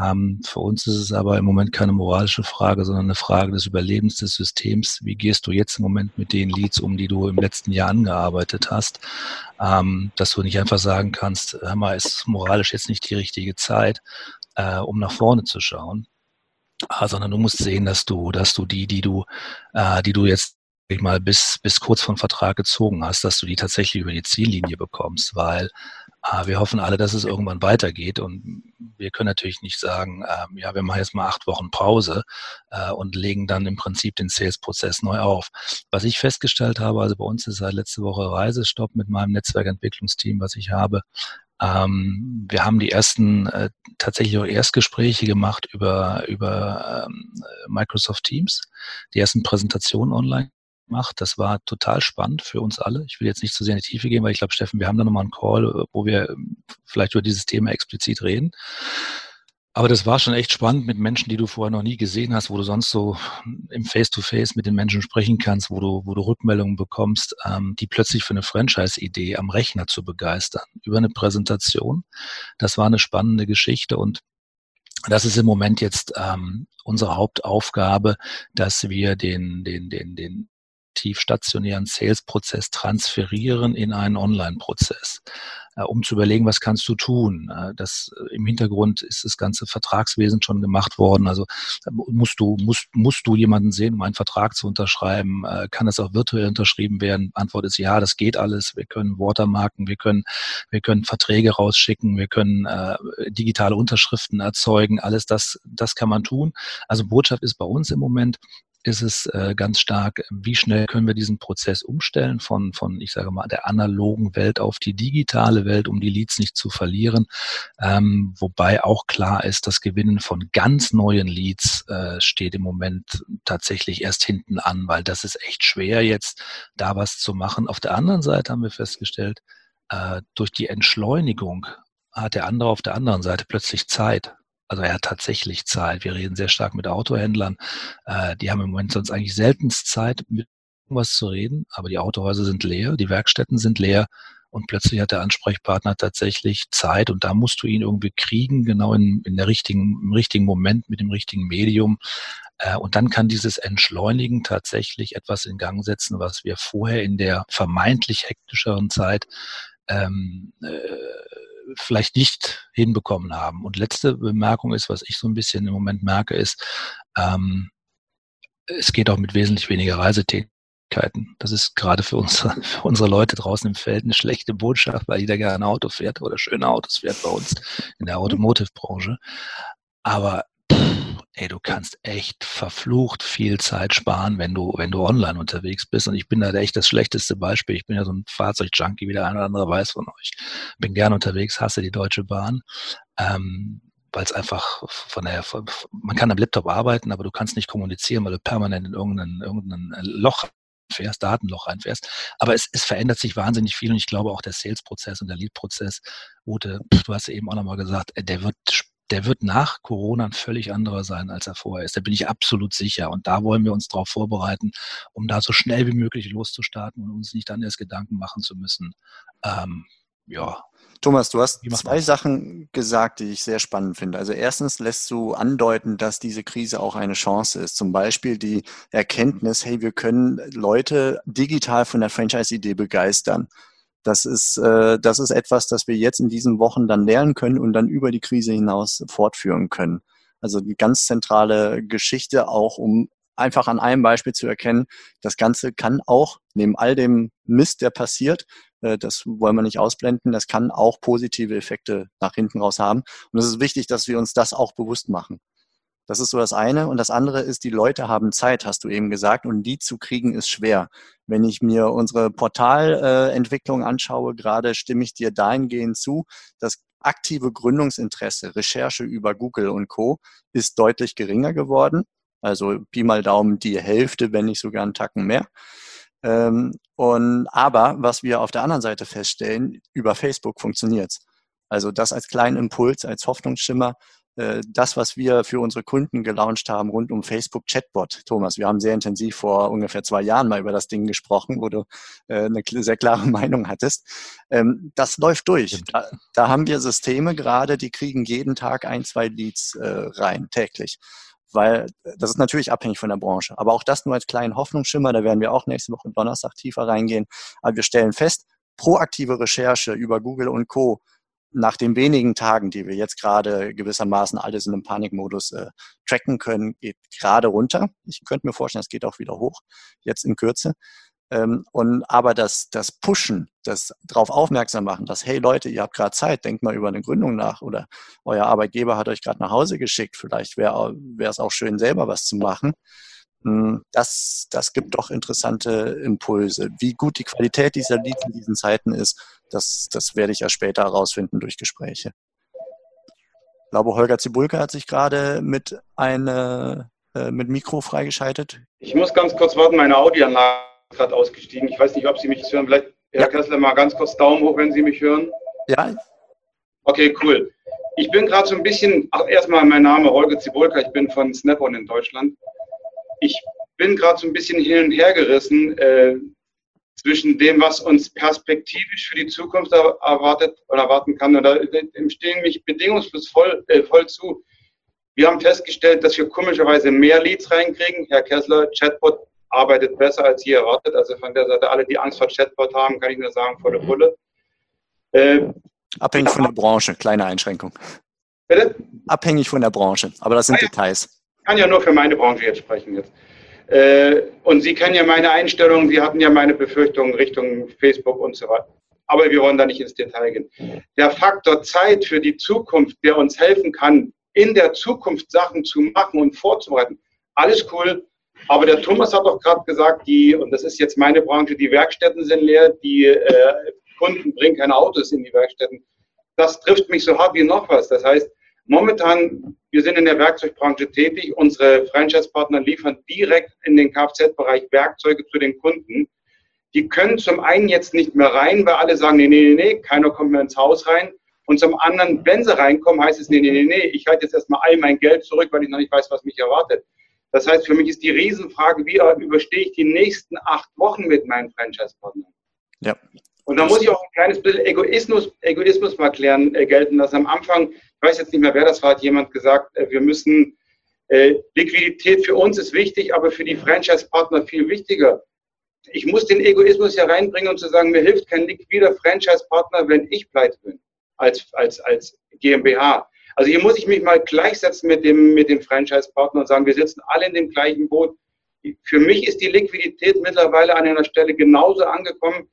I: Ähm, für uns ist es aber im Moment keine moralische Frage, sondern eine Frage des Überlebens des Systems. Wie gehst du jetzt im Moment mit den Leads um, die du im letzten Jahr angearbeitet hast? Ähm, dass du nicht einfach sagen kannst, hör mal, ist moralisch jetzt nicht die richtige Zeit, äh, um nach vorne zu schauen. Ah, sondern du musst sehen, dass du, dass du die, die du, äh, die du jetzt ich mal bis, bis kurz vor Vertrag gezogen hast, dass du die tatsächlich über die Ziellinie bekommst, weil äh, wir hoffen alle, dass es irgendwann weitergeht und wir können natürlich nicht sagen, äh, ja, wir machen jetzt mal acht Wochen Pause äh, und legen dann im Prinzip den Sales-Prozess neu auf. Was ich festgestellt habe, also bei uns ist seit letzte Woche Reisestopp mit meinem Netzwerkentwicklungsteam, was ich habe, ähm, wir haben die ersten äh, tatsächlich auch Erstgespräche gemacht über, über ähm, Microsoft Teams, die ersten Präsentationen online macht. Das war total spannend für uns alle. Ich will jetzt nicht zu sehr in die Tiefe gehen, weil ich glaube, Steffen, wir haben da nochmal einen Call, wo wir ähm, vielleicht über dieses Thema explizit reden. Aber das war schon echt spannend mit Menschen, die du vorher noch nie gesehen hast, wo du sonst so im Face-to-Face -face mit den Menschen sprechen kannst, wo du, wo du Rückmeldungen bekommst, ähm, die plötzlich für eine Franchise-Idee am Rechner zu begeistern, über eine Präsentation. Das war eine spannende Geschichte und das ist im Moment jetzt ähm, unsere Hauptaufgabe, dass wir den, den, den, den aktiv stationären Sales-Prozess transferieren in einen Online-Prozess, äh, um zu überlegen, was kannst du tun. Äh, das, äh, Im Hintergrund ist das ganze Vertragswesen schon gemacht worden. Also musst du, musst, musst du jemanden sehen, um einen Vertrag zu unterschreiben? Kann das auch virtuell unterschrieben werden? Antwort ist ja, das geht alles. Wir können Watermarken, wir können, wir können Verträge rausschicken, wir können äh, digitale Unterschriften erzeugen. Alles das, das kann man tun. Also Botschaft ist bei uns im Moment, ist es äh, ganz stark, wie schnell können wir diesen Prozess umstellen von, von, ich sage mal, der analogen Welt auf die digitale Welt, um die Leads nicht zu verlieren. Ähm, wobei auch klar ist, das Gewinnen von ganz neuen Leads äh, steht im Moment tatsächlich erst hinten an, weil das ist echt schwer jetzt, da was zu machen. Auf der anderen Seite haben wir festgestellt, äh, durch die Entschleunigung hat der andere auf der anderen Seite plötzlich Zeit. Also er hat tatsächlich Zeit. Wir reden sehr stark mit Autohändlern. Äh, die haben im Moment sonst eigentlich seltenst Zeit, mit irgendwas zu reden, aber die Autohäuser sind leer, die Werkstätten sind leer und plötzlich hat der Ansprechpartner tatsächlich Zeit und da musst du ihn irgendwie kriegen, genau in, in der richtigen, im richtigen Moment mit dem richtigen Medium. Äh, und dann kann dieses Entschleunigen tatsächlich etwas in Gang setzen, was wir vorher in der vermeintlich hektischeren Zeit ähm, äh, vielleicht nicht hinbekommen haben. Und letzte Bemerkung ist, was ich so ein bisschen im Moment merke, ist, ähm, es geht auch mit wesentlich weniger Reisetätigkeiten. Das ist gerade für unsere, *laughs* für unsere Leute draußen im Feld eine schlechte Botschaft, weil jeder gerne Auto fährt oder schöne Autos fährt bei uns in der Automotive-Branche. Aber ey, du kannst echt verflucht viel Zeit sparen, wenn du, wenn du online unterwegs bist. Und ich bin da echt das schlechteste Beispiel. Ich bin ja so ein Fahrzeugjunkie, wie der eine oder andere weiß von euch. Bin gern unterwegs, hasse die Deutsche Bahn. Ähm, weil es einfach von der, man kann am Laptop arbeiten, aber du kannst nicht kommunizieren, weil du permanent in irgendein, irgendein Loch fährst, Datenloch reinfährst. Aber es, es verändert sich wahnsinnig viel und ich glaube auch der Sales-Prozess und der Lead-Prozess, Ute, du hast eben auch nochmal gesagt, der wird der wird nach Corona ein völlig anderer sein, als er vorher ist. Da bin ich absolut sicher. Und da wollen wir uns darauf vorbereiten, um da so schnell wie möglich loszustarten und uns nicht dann erst Gedanken machen zu müssen. Ähm, ja.
B: Thomas, du hast zwei das? Sachen gesagt, die ich sehr spannend finde. Also erstens lässt du andeuten, dass diese Krise auch eine Chance ist. Zum Beispiel die Erkenntnis, hey, wir können Leute digital von der Franchise-Idee begeistern. Das ist, äh, das ist etwas, das wir jetzt in diesen Wochen dann lernen können und dann über die Krise hinaus fortführen können. Also die ganz zentrale Geschichte auch, um einfach an einem Beispiel zu erkennen, das Ganze kann auch, neben all dem Mist, der passiert, äh, das wollen wir nicht ausblenden, das kann auch positive Effekte nach hinten raus haben. Und es ist wichtig, dass wir uns das auch bewusst machen. Das ist so das eine. Und das andere ist, die Leute haben Zeit, hast du eben gesagt, und die zu kriegen ist schwer. Wenn ich mir unsere Portalentwicklung äh, anschaue, gerade stimme ich dir dahingehend zu, dass aktive Gründungsinteresse, Recherche über Google und Co. ist deutlich geringer geworden. Also Pi mal Daumen die Hälfte, wenn nicht sogar einen Tacken mehr. Ähm, und aber was wir auf der anderen Seite feststellen, über Facebook funktioniert's. Also das als kleinen Impuls, als Hoffnungsschimmer, das, was wir für unsere Kunden gelauncht haben rund um Facebook Chatbot. Thomas, wir haben sehr intensiv vor ungefähr zwei Jahren mal über das Ding gesprochen, wo du äh, eine sehr klare *laughs* Meinung hattest. Ähm, das läuft durch. Da, da, haben wir Systeme gerade, die kriegen jeden Tag ein, zwei Leads äh, rein, täglich. Weil das ist natürlich abhängig von der Branche. Aber auch das nur als kleinen Hoffnungsschimmer, da werden wir auch nächste Woche Donnerstag tiefer reingehen. Aber wir stellen fest, proaktive Recherche über Google und Co nach den wenigen Tagen, die wir jetzt gerade gewissermaßen alles in einem Panikmodus äh, tracken können, geht gerade runter. Ich könnte mir vorstellen, es geht auch wieder hoch, jetzt in Kürze. Ähm, und aber das, das Pushen, das darauf aufmerksam machen, dass, hey Leute, ihr habt gerade Zeit, denkt mal über eine Gründung nach oder euer Arbeitgeber hat euch gerade nach Hause geschickt, vielleicht wäre es auch schön, selber was zu machen. Hm, das, das gibt doch interessante Impulse. Wie gut die Qualität dieser Leads in diesen Zeiten ist, das, das werde ich ja später herausfinden durch Gespräche. Ich glaube, Holger Zibulke hat sich gerade mit eine, äh, mit Mikro freigeschaltet.
J: Ich muss ganz kurz warten, meine Audioanlage ist gerade ausgestiegen. Ich weiß nicht, ob Sie mich hören. Vielleicht, Herr ja. Kessler, mal ganz kurz Daumen hoch, wenn Sie mich hören.
B: Ja.
J: Okay, cool. Ich bin gerade so ein bisschen, ach, erstmal mein Name Holger Zibulka, ich bin von Snap-on in Deutschland. Ich bin gerade so ein bisschen hin und her gerissen. Äh, zwischen dem, was uns perspektivisch für die Zukunft erwartet oder erwarten kann. Und da stehen mich bedingungslos voll, äh, voll zu. Wir haben festgestellt, dass wir komischerweise mehr Leads reinkriegen. Herr Kessler, Chatbot arbeitet besser als je erwartet. Also von der Seite, alle, die Angst vor Chatbot haben, kann ich nur sagen, volle Pulle.
B: Äh, Abhängig von der Branche, kleine Einschränkung. Bitte? Abhängig von der Branche, aber das sind ah, ja. Details.
J: Kann ja nur für meine Branche jetzt sprechen jetzt. Äh, und Sie kennen ja meine Einstellungen, Sie hatten ja meine Befürchtungen Richtung Facebook und so weiter. Aber wir wollen da nicht ins Detail gehen. Der Faktor Zeit für die Zukunft, der uns helfen kann, in der Zukunft Sachen zu machen und vorzubereiten, alles cool. Aber der Thomas hat doch gerade gesagt, die, und das ist jetzt meine Branche, die Werkstätten sind leer, die äh, Kunden bringen keine Autos in die Werkstätten. Das trifft mich so hart wie noch was. Das heißt, Momentan, wir sind in der Werkzeugbranche tätig. Unsere Franchise-Partner liefern direkt in den Kfz-Bereich Werkzeuge zu den Kunden. Die können zum einen jetzt nicht mehr rein, weil alle sagen, nee, nee, nee, nee, keiner kommt mehr ins Haus rein. Und zum anderen, wenn sie reinkommen, heißt es, nee, nee, nee, nee, ich halte jetzt erstmal all mein Geld zurück, weil ich noch nicht weiß, was mich erwartet. Das heißt, für mich ist die Riesenfrage, wie überstehe ich die nächsten acht Wochen mit meinen Franchise-Partnern? Ja. Und da muss ich auch ein kleines bisschen Egoismus, Egoismus mal klären, äh, gelten lassen. Am Anfang weiß jetzt nicht mehr, wer das war, hat jemand gesagt, äh, wir müssen, äh, Liquidität für uns ist wichtig, aber für die Franchise-Partner viel wichtiger. Ich muss den Egoismus hier reinbringen und zu sagen, mir hilft kein liquider Franchise-Partner, wenn ich pleite bin, als, als, als GmbH. Also hier muss ich mich mal gleichsetzen mit dem, mit dem Franchise-Partner und sagen, wir sitzen alle in dem gleichen Boot. Für mich ist die Liquidität mittlerweile an einer Stelle genauso angekommen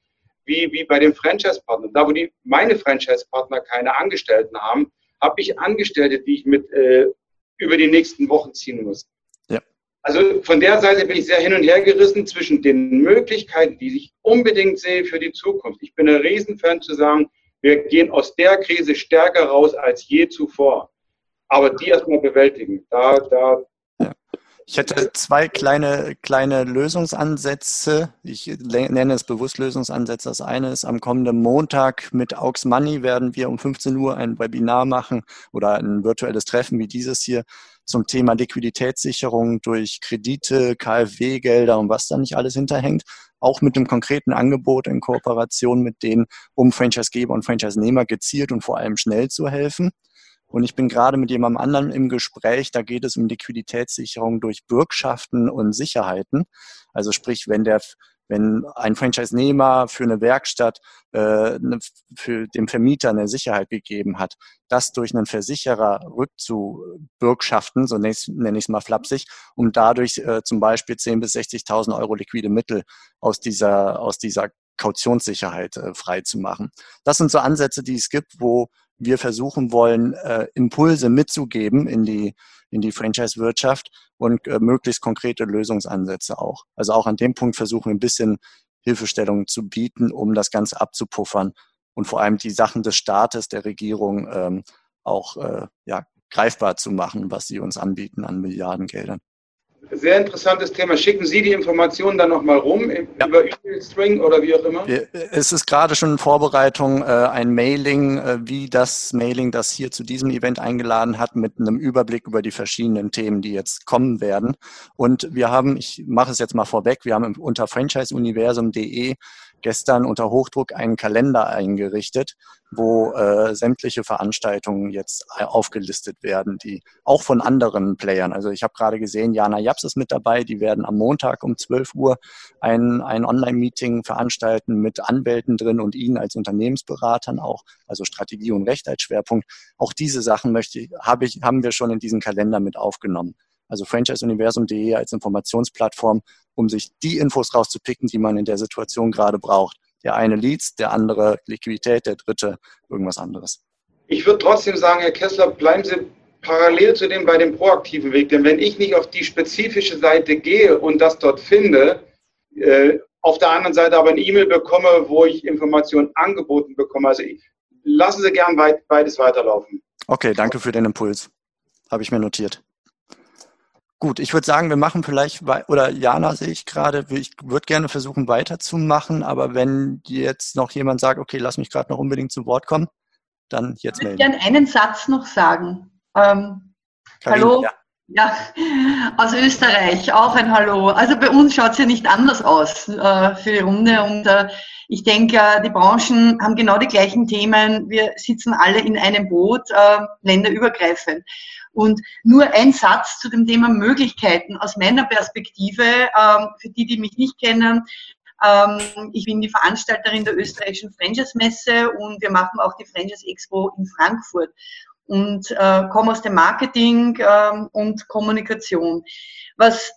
J: wie, wie bei dem Franchise-Partner. Da, wo die, meine Franchise-Partner keine Angestellten haben, habe ich Angestellte, die ich mit äh, über die nächsten Wochen ziehen muss. Ja. Also von der Seite bin ich sehr hin und her gerissen zwischen den Möglichkeiten, die ich unbedingt sehe für die Zukunft. Ich bin ein Riesenfan zu sagen, wir gehen aus der Krise stärker raus als je zuvor. Aber die erstmal bewältigen. Da, da,
B: ich hätte zwei kleine, kleine Lösungsansätze. Ich nenne es bewusst Lösungsansätze. Das eine ist, am kommenden Montag mit Aux Money werden wir um 15 Uhr ein Webinar machen oder ein virtuelles Treffen wie dieses hier zum Thema Liquiditätssicherung durch Kredite, KfW-Gelder und was da nicht alles hinterhängt. Auch mit einem konkreten Angebot in Kooperation mit denen, um Franchisegeber und Franchise-Nehmer gezielt und vor allem schnell zu helfen. Und ich bin gerade mit jemandem anderen im Gespräch, da geht es um Liquiditätssicherung durch Bürgschaften und Sicherheiten. Also sprich, wenn der wenn ein Franchise-Nehmer für eine Werkstatt äh, für den Vermieter eine Sicherheit gegeben hat, das durch einen Versicherer rückzubürgschaften, so nenne ich es mal flapsig, um dadurch äh, zum Beispiel 10.000 bis 60.000 Euro liquide Mittel aus dieser, aus dieser Kautionssicherheit äh, frei zu machen. Das sind so Ansätze, die es gibt, wo wir versuchen wollen, äh, Impulse mitzugeben in die, in die Franchise-Wirtschaft und äh, möglichst konkrete Lösungsansätze auch. Also auch an dem Punkt versuchen wir ein bisschen Hilfestellung zu bieten, um das Ganze abzupuffern und vor allem die Sachen des Staates, der Regierung ähm, auch äh, ja, greifbar zu machen, was sie uns anbieten an Milliardengeldern.
J: Sehr interessantes Thema. Schicken Sie die Informationen dann nochmal rum ja. über E-Mail-String oder wie auch immer?
B: Es ist gerade schon in Vorbereitung äh, ein Mailing, äh, wie das Mailing, das hier zu diesem Event eingeladen hat, mit einem Überblick über die verschiedenen Themen, die jetzt kommen werden. Und wir haben, ich mache es jetzt mal vorweg, wir haben unter franchiseuniversum.de gestern unter Hochdruck einen Kalender eingerichtet, wo äh, sämtliche Veranstaltungen jetzt aufgelistet werden, die auch von anderen Playern. Also ich habe gerade gesehen, Jana Japs ist mit dabei, die werden am Montag um 12 Uhr ein, ein Online-Meeting veranstalten mit Anwälten drin und Ihnen als Unternehmensberatern auch, also Strategie und Recht als Schwerpunkt. Auch diese Sachen möchte ich, habe ich, haben wir schon in diesen Kalender mit aufgenommen also franchiseuniversum.de als Informationsplattform, um sich die Infos rauszupicken, die man in der Situation gerade braucht. Der eine Leads, der andere Liquidität, der dritte irgendwas anderes.
J: Ich würde trotzdem sagen, Herr Kessler, bleiben Sie parallel zu dem bei dem proaktiven Weg. Denn wenn ich nicht auf die spezifische Seite gehe und das dort finde, äh, auf der anderen Seite aber eine E-Mail bekomme, wo ich Informationen angeboten bekomme. Also lassen Sie gern weit, beides weiterlaufen.
B: Okay, danke für den Impuls. Habe ich mir notiert. Gut, ich würde sagen, wir machen vielleicht, oder Jana sehe ich gerade, ich würde gerne versuchen weiterzumachen, aber wenn jetzt noch jemand sagt, okay, lass mich gerade noch unbedingt zu Wort kommen, dann jetzt melden.
K: Ich würde gerne einen Satz noch sagen. Ähm, Karin, hallo? Ja. ja. aus Österreich, auch ein Hallo. Also bei uns schaut es ja nicht anders aus äh, für die Runde und äh, ich denke, äh, die Branchen haben genau die gleichen Themen. Wir sitzen alle in einem Boot, äh, länderübergreifend. Und nur ein Satz zu dem Thema Möglichkeiten aus meiner Perspektive, ähm, für die, die mich nicht kennen. Ähm, ich bin die Veranstalterin der österreichischen Franchise-Messe und wir machen auch die Franchise Expo in Frankfurt und äh, komme aus dem Marketing ähm, und Kommunikation. Was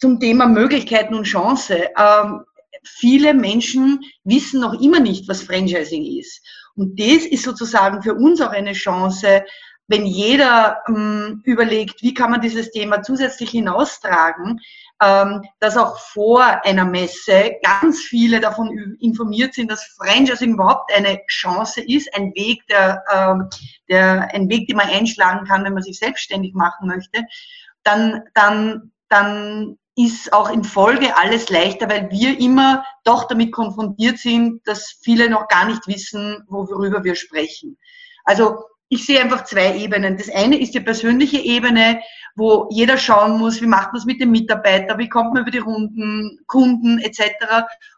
K: zum Thema Möglichkeiten und Chance. Ähm, viele Menschen wissen noch immer nicht, was Franchising ist. Und das ist sozusagen für uns auch eine Chance, wenn jeder ähm, überlegt, wie kann man dieses Thema zusätzlich hinaustragen, ähm, dass auch vor einer Messe ganz viele davon informiert sind, dass Franchising überhaupt eine Chance ist, ein Weg, der, ähm, der, ein Weg, den man einschlagen kann, wenn man sich selbstständig machen möchte, dann, dann, dann ist auch in Folge alles leichter, weil wir immer doch damit konfrontiert sind, dass viele noch gar nicht wissen, worüber wir sprechen. Also ich sehe einfach zwei Ebenen. Das eine ist die persönliche Ebene, wo jeder schauen muss, wie macht man es mit dem Mitarbeiter, wie kommt man über die Runden, Kunden etc.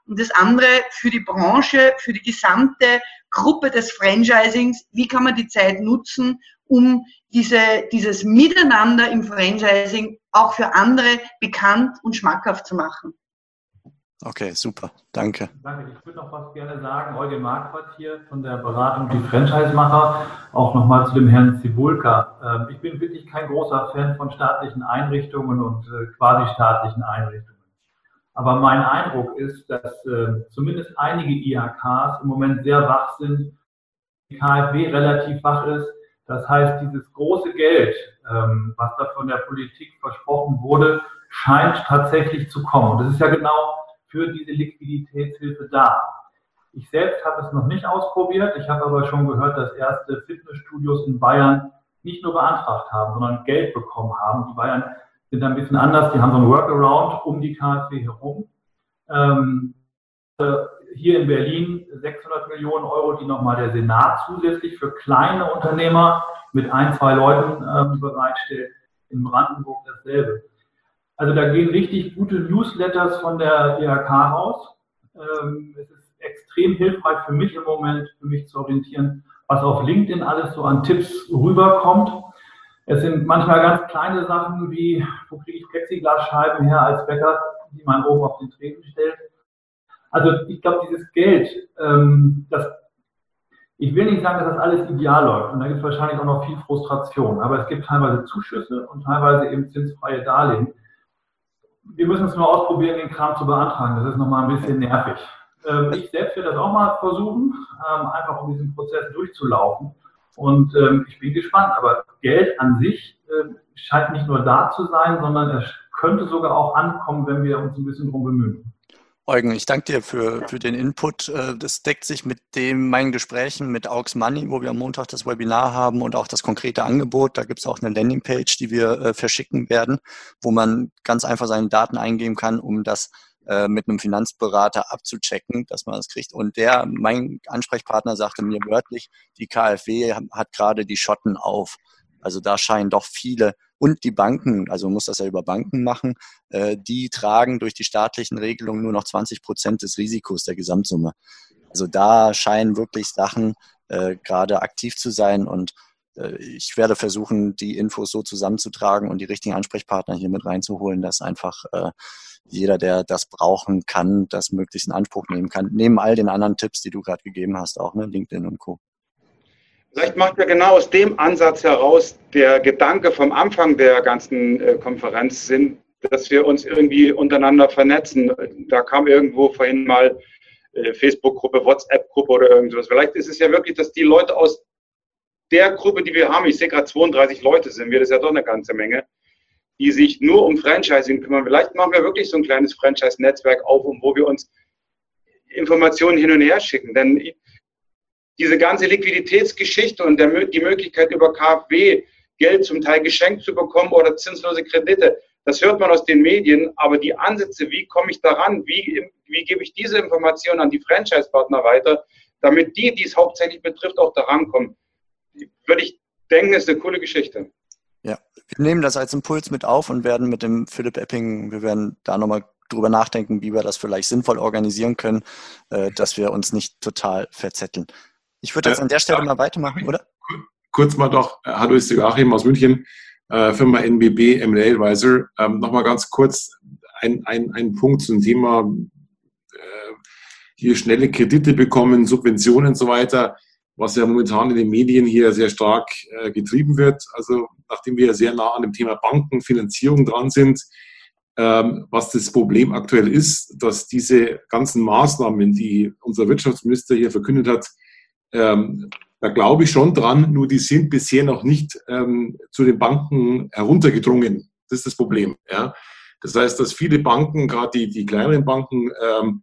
K: Und das andere für die Branche, für die gesamte Gruppe des Franchisings, wie kann man die Zeit nutzen, um diese, dieses Miteinander im Franchising auch für andere bekannt und schmackhaft zu machen.
B: Okay, super. Danke.
L: Danke. Ich würde noch was gerne sagen. Eugen Marquardt hier von der Beratung Die Franchise-Macher. Auch nochmal zu dem Herrn Zibulka. Ähm, ich bin wirklich kein großer Fan von staatlichen Einrichtungen und äh, quasi staatlichen Einrichtungen. Aber mein Eindruck ist, dass äh, zumindest einige IHKs im Moment sehr wach sind, die KfW relativ wach ist. Das heißt, dieses große Geld, ähm, was da von der Politik versprochen wurde, scheint tatsächlich zu kommen. Und das ist ja genau für diese Liquiditätshilfe da. Ich selbst habe es noch nicht ausprobiert. Ich habe aber schon gehört, dass erste Fitnessstudios in Bayern nicht nur beantragt haben, sondern Geld bekommen haben. Die Bayern sind ein bisschen anders. Die haben so ein Workaround um die KfW herum. Ähm, äh, hier in Berlin 600 Millionen Euro, die nochmal der Senat zusätzlich für kleine Unternehmer mit ein, zwei Leuten ähm, bereitstellt. In Brandenburg dasselbe. Also da gehen richtig gute Newsletters von der IHK raus. Ähm, es ist extrem hilfreich für mich im Moment, für mich zu orientieren, was auf LinkedIn alles so an Tipps rüberkommt. Es sind manchmal ganz kleine Sachen wie, wo kriege ich Plexiglasscheiben her als Bäcker, die man oben auf den Tresen stellt. Also ich glaube, dieses Geld, ähm, das, ich will nicht sagen, dass das alles ideal läuft. Und da gibt es wahrscheinlich auch noch viel Frustration. Aber es gibt teilweise Zuschüsse und teilweise eben zinsfreie Darlehen wir müssen es nur ausprobieren, den Kram zu beantragen. Das ist nochmal ein bisschen nervig. Ähm, ich selbst werde das auch mal versuchen, ähm, einfach um diesen Prozess durchzulaufen Und ähm, ich bin gespannt, aber Geld an sich äh, scheint nicht nur da zu sein, sondern es könnte sogar auch ankommen, wenn wir uns ein bisschen drum bemühen.
B: Eugen, ich danke dir für, für den Input. Äh, das deckt sich mit dem meinen Gesprächen mit Aux Money, wo wir am Montag das Webinar haben und auch das konkrete Angebot. Da gibt es auch eine Landingpage, die wir äh, verschicken werden, wo man ganz einfach seine Daten eingeben kann, um das äh, mit einem Finanzberater abzuchecken, dass man das kriegt. Und der, mein Ansprechpartner sagte mir wörtlich, die KfW hat gerade die Schotten auf. Also da scheinen doch viele und die Banken, also man muss das ja über Banken machen, äh, die tragen durch die staatlichen Regelungen nur noch 20 Prozent des Risikos der Gesamtsumme. Also da scheinen wirklich Sachen äh, gerade aktiv zu sein und äh, ich werde versuchen, die Infos so zusammenzutragen und die richtigen Ansprechpartner hier mit reinzuholen, dass einfach äh, jeder, der das brauchen kann, das möglichst in Anspruch nehmen kann. Neben all den anderen Tipps, die du gerade gegeben hast, auch ne, LinkedIn und Co.
J: Vielleicht macht ja genau aus dem Ansatz heraus der Gedanke vom Anfang der ganzen äh, Konferenz Sinn, dass wir uns irgendwie untereinander vernetzen. Da kam irgendwo vorhin mal äh, Facebook-Gruppe, WhatsApp-Gruppe oder irgendwas. Vielleicht ist es ja wirklich, dass die Leute aus der Gruppe, die wir haben, ich sehe gerade 32 Leute sind wir, das ist ja doch eine ganze Menge, die sich nur um Franchising kümmern. Vielleicht machen wir wirklich so ein kleines Franchise-Netzwerk auf, wo wir uns Informationen hin und her schicken. Denn diese ganze Liquiditätsgeschichte und der, die Möglichkeit über KfW Geld zum Teil geschenkt zu bekommen oder zinslose Kredite, das hört man aus den Medien, aber die Ansätze, wie komme ich daran, wie, wie gebe ich diese Informationen an die Franchise-Partner weiter, damit die, die es hauptsächlich betrifft, auch daran kommen, würde ich denken, ist eine coole Geschichte.
B: Ja, wir nehmen das als Impuls mit auf und werden mit dem Philipp Epping, wir werden da nochmal drüber nachdenken, wie wir das vielleicht sinnvoll organisieren können, äh, dass wir uns nicht total verzetteln. Ich würde jetzt äh, an der Stelle ja, mal weitermachen, oder?
M: Kurz mal doch, hallo, ist Joachim aus München, äh, Firma NBB M&A Advisor. Ähm, Nochmal ganz kurz ein, ein, ein Punkt zum Thema äh, hier schnelle Kredite bekommen, Subventionen und so weiter, was ja momentan in den Medien hier sehr stark äh, getrieben wird. Also nachdem wir sehr nah an dem Thema Bankenfinanzierung dran sind, ähm, was das Problem aktuell ist, dass diese ganzen Maßnahmen, die unser Wirtschaftsminister hier verkündet hat, ähm, da glaube ich schon dran, nur die sind bisher noch nicht ähm, zu den Banken heruntergedrungen. Das ist das Problem. Ja. Das heißt, dass viele Banken, gerade die, die kleineren Banken, ähm,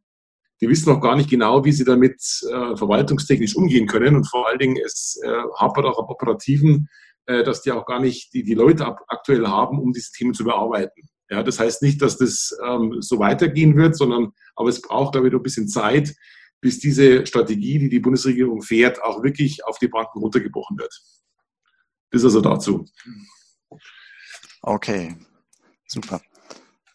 M: die wissen noch gar nicht genau, wie sie damit äh, verwaltungstechnisch umgehen können. Und vor allen Dingen, es äh, hapert auch am Operativen, äh, dass die auch gar nicht die, die Leute ab, aktuell haben, um diese Themen zu bearbeiten. Ja, das heißt nicht, dass das ähm, so weitergehen wird, sondern aber es braucht, glaube ich, noch ein bisschen Zeit, bis diese Strategie, die die Bundesregierung fährt, auch wirklich auf die Banken runtergebrochen wird. Das also dazu.
B: Okay, super.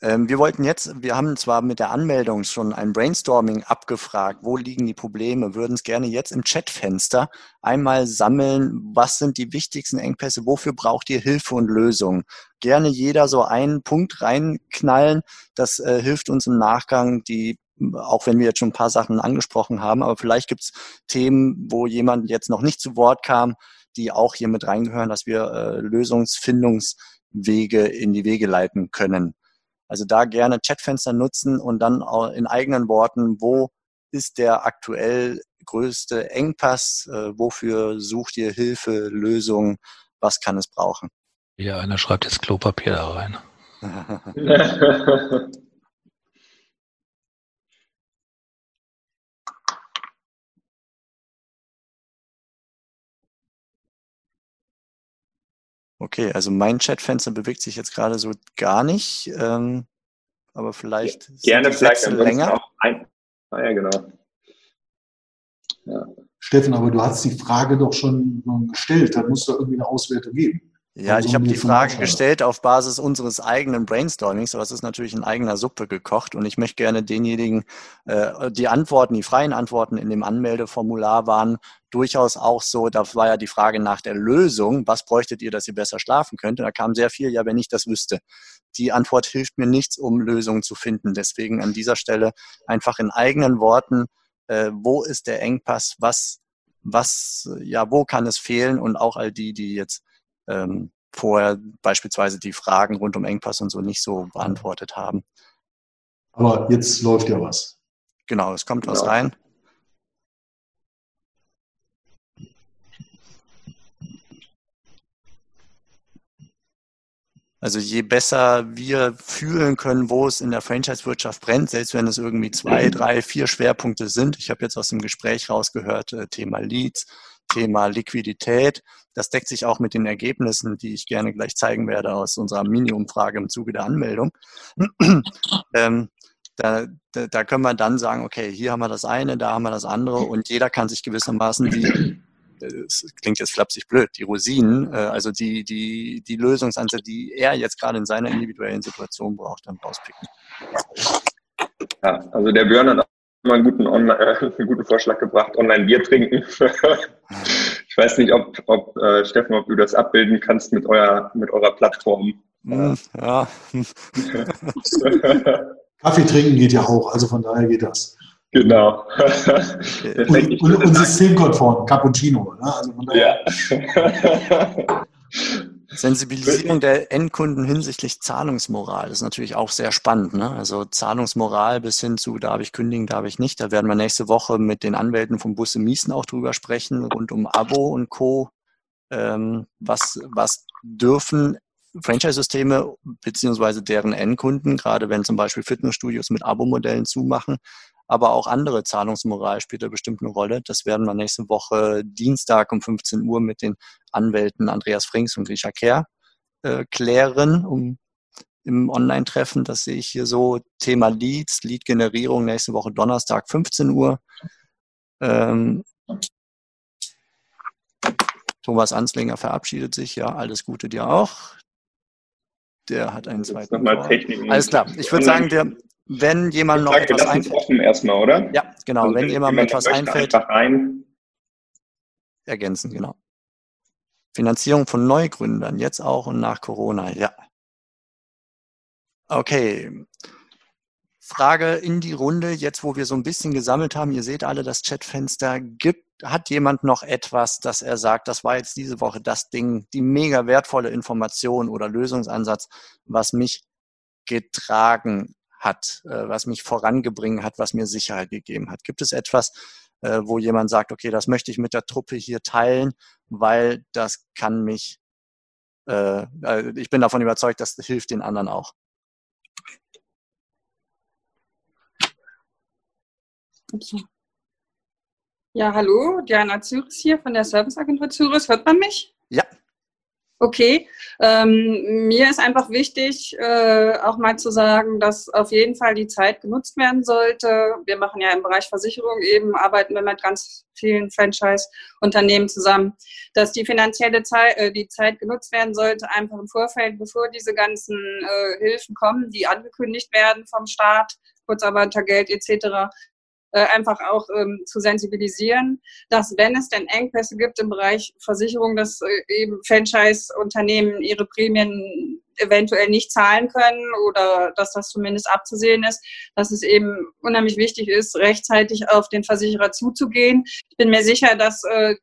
B: Ähm, wir wollten jetzt, wir haben zwar mit der Anmeldung schon ein Brainstorming abgefragt, wo liegen die Probleme, würden es gerne jetzt im Chatfenster einmal sammeln, was sind die wichtigsten Engpässe, wofür braucht ihr Hilfe und Lösungen. Gerne jeder so einen Punkt reinknallen, das äh, hilft uns im Nachgang, die auch wenn wir jetzt schon ein paar Sachen angesprochen haben, aber vielleicht gibt es Themen, wo jemand jetzt noch nicht zu Wort kam, die auch hier mit reingehören, dass wir äh, Lösungsfindungswege in die Wege leiten können. Also da gerne Chatfenster nutzen und dann auch in eigenen Worten, wo ist der aktuell größte Engpass, äh, wofür sucht ihr Hilfe, Lösungen, was kann es brauchen?
I: Ja, einer schreibt jetzt Klopapier da rein. *laughs* *laughs*
B: Okay, also mein Chatfenster bewegt sich jetzt gerade so gar nicht, ähm, aber vielleicht
C: gerne vielleicht länger. Auch ein, ah, ja, genau.
M: Ja. Steffen, aber du hast die Frage doch schon gestellt, da muss da irgendwie eine Auswertung geben.
B: Ja, ich habe die Frage gestellt auf Basis unseres eigenen Brainstormings, aber es ist natürlich in eigener Suppe gekocht und ich möchte gerne denjenigen, äh, die Antworten, die freien Antworten in dem Anmeldeformular waren durchaus auch so, da war ja die Frage nach der Lösung, was bräuchtet ihr, dass ihr besser schlafen könnt? Und da kam sehr viel, ja, wenn ich das wüsste. Die Antwort hilft mir nichts, um Lösungen zu finden. Deswegen an dieser Stelle einfach in eigenen Worten, äh, wo ist der Engpass, was, was, ja, wo kann es fehlen und auch all die, die jetzt ähm, vorher beispielsweise die Fragen rund um Engpass und so nicht so beantwortet haben.
M: Aber jetzt läuft ja was.
B: Genau, es kommt genau. was rein. Also je besser wir fühlen können, wo es in der Franchise-Wirtschaft brennt, selbst wenn es irgendwie zwei, drei, vier Schwerpunkte sind. Ich habe jetzt aus dem Gespräch rausgehört, äh, Thema Leads, Thema Liquidität. Das deckt sich auch mit den Ergebnissen, die ich gerne gleich zeigen werde aus unserer Mini-Umfrage im Zuge der Anmeldung. *clears throat* ähm, da, da, da können wir dann sagen, okay, hier haben wir das eine, da haben wir das andere und jeder kann sich gewissermaßen die, das klingt jetzt flapsig blöd, die Rosinen, äh, also die, die, die Lösungsansätze, die er jetzt gerade in seiner individuellen Situation braucht, dann rauspicken.
C: Ja, also der Björn hat mal einen guten, Online, äh, *laughs* einen guten Vorschlag gebracht, online Bier trinken. *laughs* ich weiß nicht, ob, ob äh, Steffen, ob du das abbilden kannst mit, euer, mit eurer Plattform.
B: Hm, ja. *laughs*
E: Kaffee trinken geht ja auch, also von daher geht das.
C: Genau.
E: und, und, und systemkonform, Cappuccino. Ne? Also
B: ja. Sensibilisierung der Endkunden hinsichtlich Zahlungsmoral ist natürlich auch sehr spannend. Ne? Also Zahlungsmoral bis hin zu, darf ich kündigen, darf ich nicht. Da werden wir nächste Woche mit den Anwälten vom Busse Miesen auch drüber sprechen, rund um Abo und Co. Ähm, was, was dürfen Franchise-Systeme beziehungsweise deren Endkunden, gerade wenn zum Beispiel Fitnessstudios mit Abo-Modellen zumachen, aber auch andere Zahlungsmoral spielt da bestimmt eine Rolle. Das werden wir nächste Woche Dienstag um 15 Uhr mit den Anwälten Andreas Frings und Grisha Kerr äh, klären, um im Online-Treffen. Das sehe ich hier so. Thema Leads, Lead-Generierung nächste Woche Donnerstag 15 Uhr. Ähm, Thomas Anslinger verabschiedet sich. Ja, alles Gute dir auch. Der hat einen zweiten. Alles klar. Ich würde sagen, der, wenn jemand noch sage, etwas einfällt.
C: erstmal, oder?
B: Ja, genau. Also wenn, wenn jemand etwas einfällt. Rein. Ergänzen, genau. Finanzierung von Neugründern, jetzt auch und nach Corona, ja. Okay. Frage in die Runde, jetzt wo wir so ein bisschen gesammelt haben. Ihr seht alle das Chatfenster. Gibt, hat jemand noch etwas, dass er sagt, das war jetzt diese Woche das Ding, die mega wertvolle Information oder Lösungsansatz, was mich getragen hat, äh, was mich vorangebringen hat, was mir Sicherheit gegeben hat? Gibt es etwas, äh, wo jemand sagt, okay, das möchte ich mit der Truppe hier teilen, weil das kann mich, äh, ich bin davon überzeugt, das hilft den anderen auch.
N: Ja, hallo, Diana Züris hier von der Serviceagentur Züris. Hört man mich?
B: Ja.
N: Okay, ähm, mir ist einfach wichtig, äh, auch mal zu sagen, dass auf jeden Fall die Zeit genutzt werden sollte. Wir machen ja im Bereich Versicherung eben, arbeiten wir mit ganz vielen Franchise-Unternehmen zusammen, dass die finanzielle Zeit, äh, die Zeit genutzt werden sollte, einfach im Vorfeld, bevor diese ganzen äh, Hilfen kommen, die angekündigt werden vom Staat, Kurzarbeitergeld etc., äh, einfach auch ähm, zu sensibilisieren, dass wenn es denn Engpässe gibt im Bereich Versicherung, dass äh, eben Franchise-Unternehmen ihre Prämien eventuell nicht zahlen können oder dass das zumindest abzusehen ist, dass es eben unheimlich wichtig ist, rechtzeitig auf den Versicherer zuzugehen. Ich bin mir sicher, dass äh,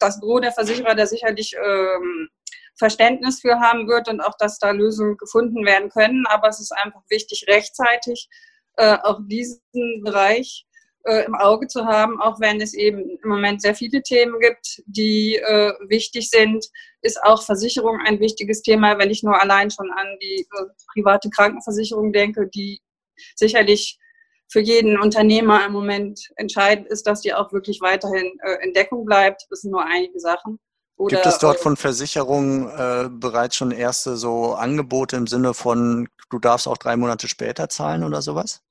N: das Büro der Versicherer da sicherlich ähm, Verständnis für haben wird und auch, dass da Lösungen gefunden werden können. Aber es ist einfach wichtig, rechtzeitig äh, auch diesen Bereich äh, im Auge zu haben, auch wenn es eben im Moment sehr viele Themen gibt, die äh, wichtig sind, ist auch Versicherung ein wichtiges Thema, wenn ich nur allein schon an die äh, private Krankenversicherung denke, die sicherlich für jeden Unternehmer im Moment entscheidend ist, dass die auch wirklich weiterhin äh, in Deckung bleibt. Das sind nur einige Sachen.
B: Oder, Gibt es dort von Versicherungen äh, bereits schon erste so Angebote im Sinne von, du darfst auch drei Monate später zahlen oder sowas?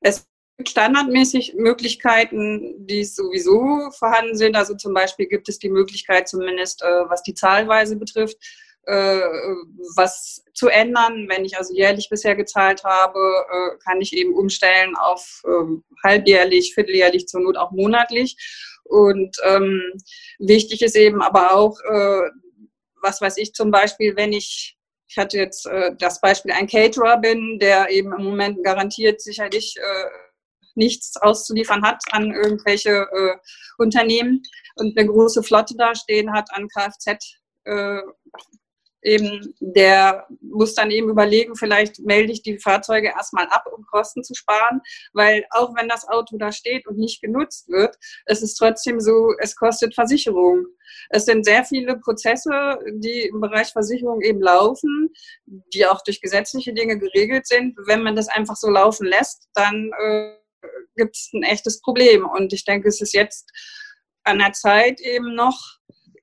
N: Es gibt standardmäßig Möglichkeiten, die sowieso vorhanden sind. Also zum Beispiel gibt es die Möglichkeit, zumindest äh, was die Zahlweise betrifft, äh, was zu ändern. Wenn ich also jährlich bisher gezahlt habe, äh, kann ich eben umstellen auf ähm, halbjährlich, vierteljährlich, zur Not auch monatlich. Und ähm, wichtig ist eben aber auch, äh, was weiß ich zum Beispiel, wenn ich, ich hatte jetzt äh, das Beispiel, ein Caterer bin, der eben im Moment garantiert sicherlich äh, nichts auszuliefern hat an irgendwelche äh, Unternehmen und eine große Flotte dastehen hat an Kfz. Eben der muss dann eben überlegen, vielleicht melde ich die Fahrzeuge erstmal ab, um Kosten zu sparen, weil auch wenn das Auto da steht und nicht genutzt wird, es ist trotzdem so, es kostet Versicherung. Es sind sehr viele Prozesse, die im Bereich Versicherung eben laufen, die auch durch gesetzliche Dinge geregelt sind. Wenn man das einfach so laufen lässt, dann äh, gibt es ein echtes Problem. Und ich denke, es ist jetzt an der Zeit eben noch,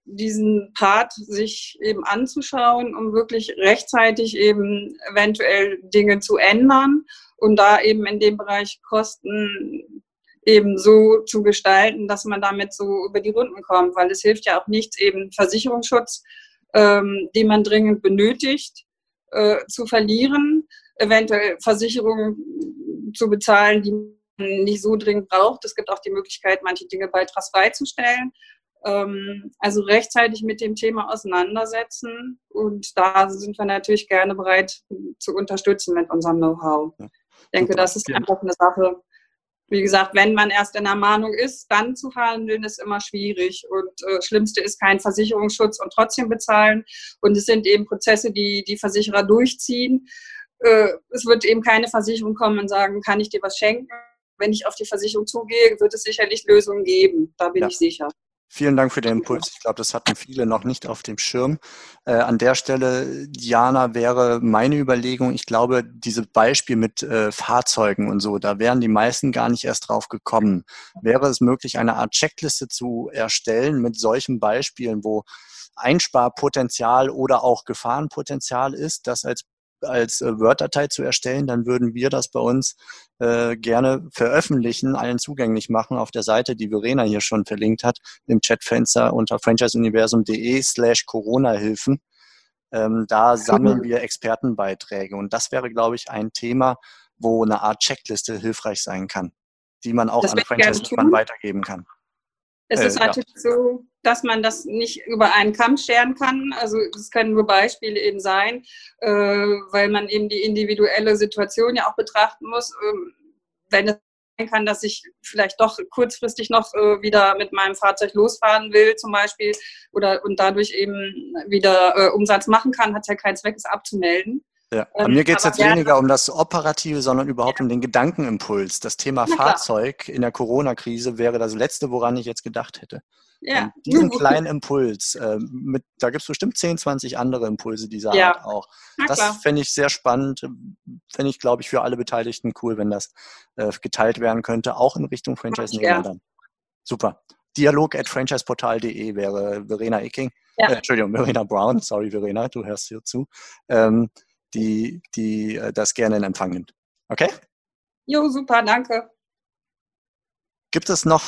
N: diesen Part sich eben anzuschauen, um wirklich rechtzeitig eben eventuell Dinge zu ändern und da eben in dem Bereich Kosten eben so zu gestalten, dass man damit so über die Runden kommt, weil es hilft ja auch nichts, eben Versicherungsschutz, ähm, den man dringend benötigt, äh, zu verlieren, eventuell Versicherungen zu bezahlen, die man nicht so dringend braucht. Es gibt auch die Möglichkeit, manche Dinge beitragsfrei zu stellen. Ähm, also rechtzeitig mit dem Thema auseinandersetzen. Und da sind wir natürlich gerne bereit zu unterstützen mit unserem Know-how. Ich denke, das ist einfach eine Sache. Wie gesagt, wenn man erst in der Mahnung ist, dann zu verhandeln, ist immer schwierig. Und äh, Schlimmste ist kein Versicherungsschutz und trotzdem bezahlen. Und es sind eben Prozesse, die die Versicherer durchziehen. Äh, es wird eben keine Versicherung kommen und sagen, kann ich dir was schenken? Wenn ich auf die Versicherung zugehe, wird es sicherlich Lösungen geben. Da bin ja. ich sicher.
B: Vielen Dank für den Impuls. Ich glaube, das hatten viele noch nicht auf dem Schirm. Äh, an der Stelle, Diana, wäre meine Überlegung, ich glaube, dieses Beispiel mit äh, Fahrzeugen und so, da wären die meisten gar nicht erst drauf gekommen. Wäre es möglich, eine Art Checkliste zu erstellen mit solchen Beispielen, wo Einsparpotenzial oder auch Gefahrenpotenzial ist, das als als äh, Word-Datei zu erstellen, dann würden wir das bei uns äh, gerne veröffentlichen, allen zugänglich machen auf der Seite, die Verena hier schon verlinkt hat, im Chatfenster unter franchiseuniversum.de slash Corona-Hilfen. Ähm, da sammeln wir Expertenbeiträge und das wäre, glaube ich, ein Thema, wo eine Art Checkliste hilfreich sein kann, die man auch das an Franchise-Nehmern weitergeben kann.
N: Es äh, ist natürlich ja. so, dass man das nicht über einen Kamm scheren kann. Also es können nur Beispiele eben sein, äh, weil man eben die individuelle Situation ja auch betrachten muss. Ähm, wenn es sein kann, dass ich vielleicht doch kurzfristig noch äh, wieder mit meinem Fahrzeug losfahren will, zum Beispiel, oder und dadurch eben wieder äh, Umsatz machen kann, hat es ja keinen Zweck, es abzumelden.
B: Ja. Bei ähm, mir geht es jetzt weniger um das Operative, sondern überhaupt ja. um den Gedankenimpuls. Das Thema Na, Fahrzeug in der Corona-Krise wäre das Letzte, woran ich jetzt gedacht hätte. Ja. Und diesen *laughs* kleinen Impuls, äh, mit, da gibt es bestimmt 10, 20 andere Impulse dieser ja. Art auch. Na, das fände ich sehr spannend. Fände ich, glaube ich, für alle Beteiligten cool, wenn das äh, geteilt werden könnte, auch in Richtung Franchise-Nehmer dann. Super. Dialog at franchiseportal.de wäre Verena Icking. Ja. Äh, Entschuldigung, *laughs* Verena Brown. Sorry, Verena, du hörst hier zu. Ähm, die, die äh, das gerne in Empfang nimmt. Okay?
N: Jo, super, danke.
B: Gibt es noch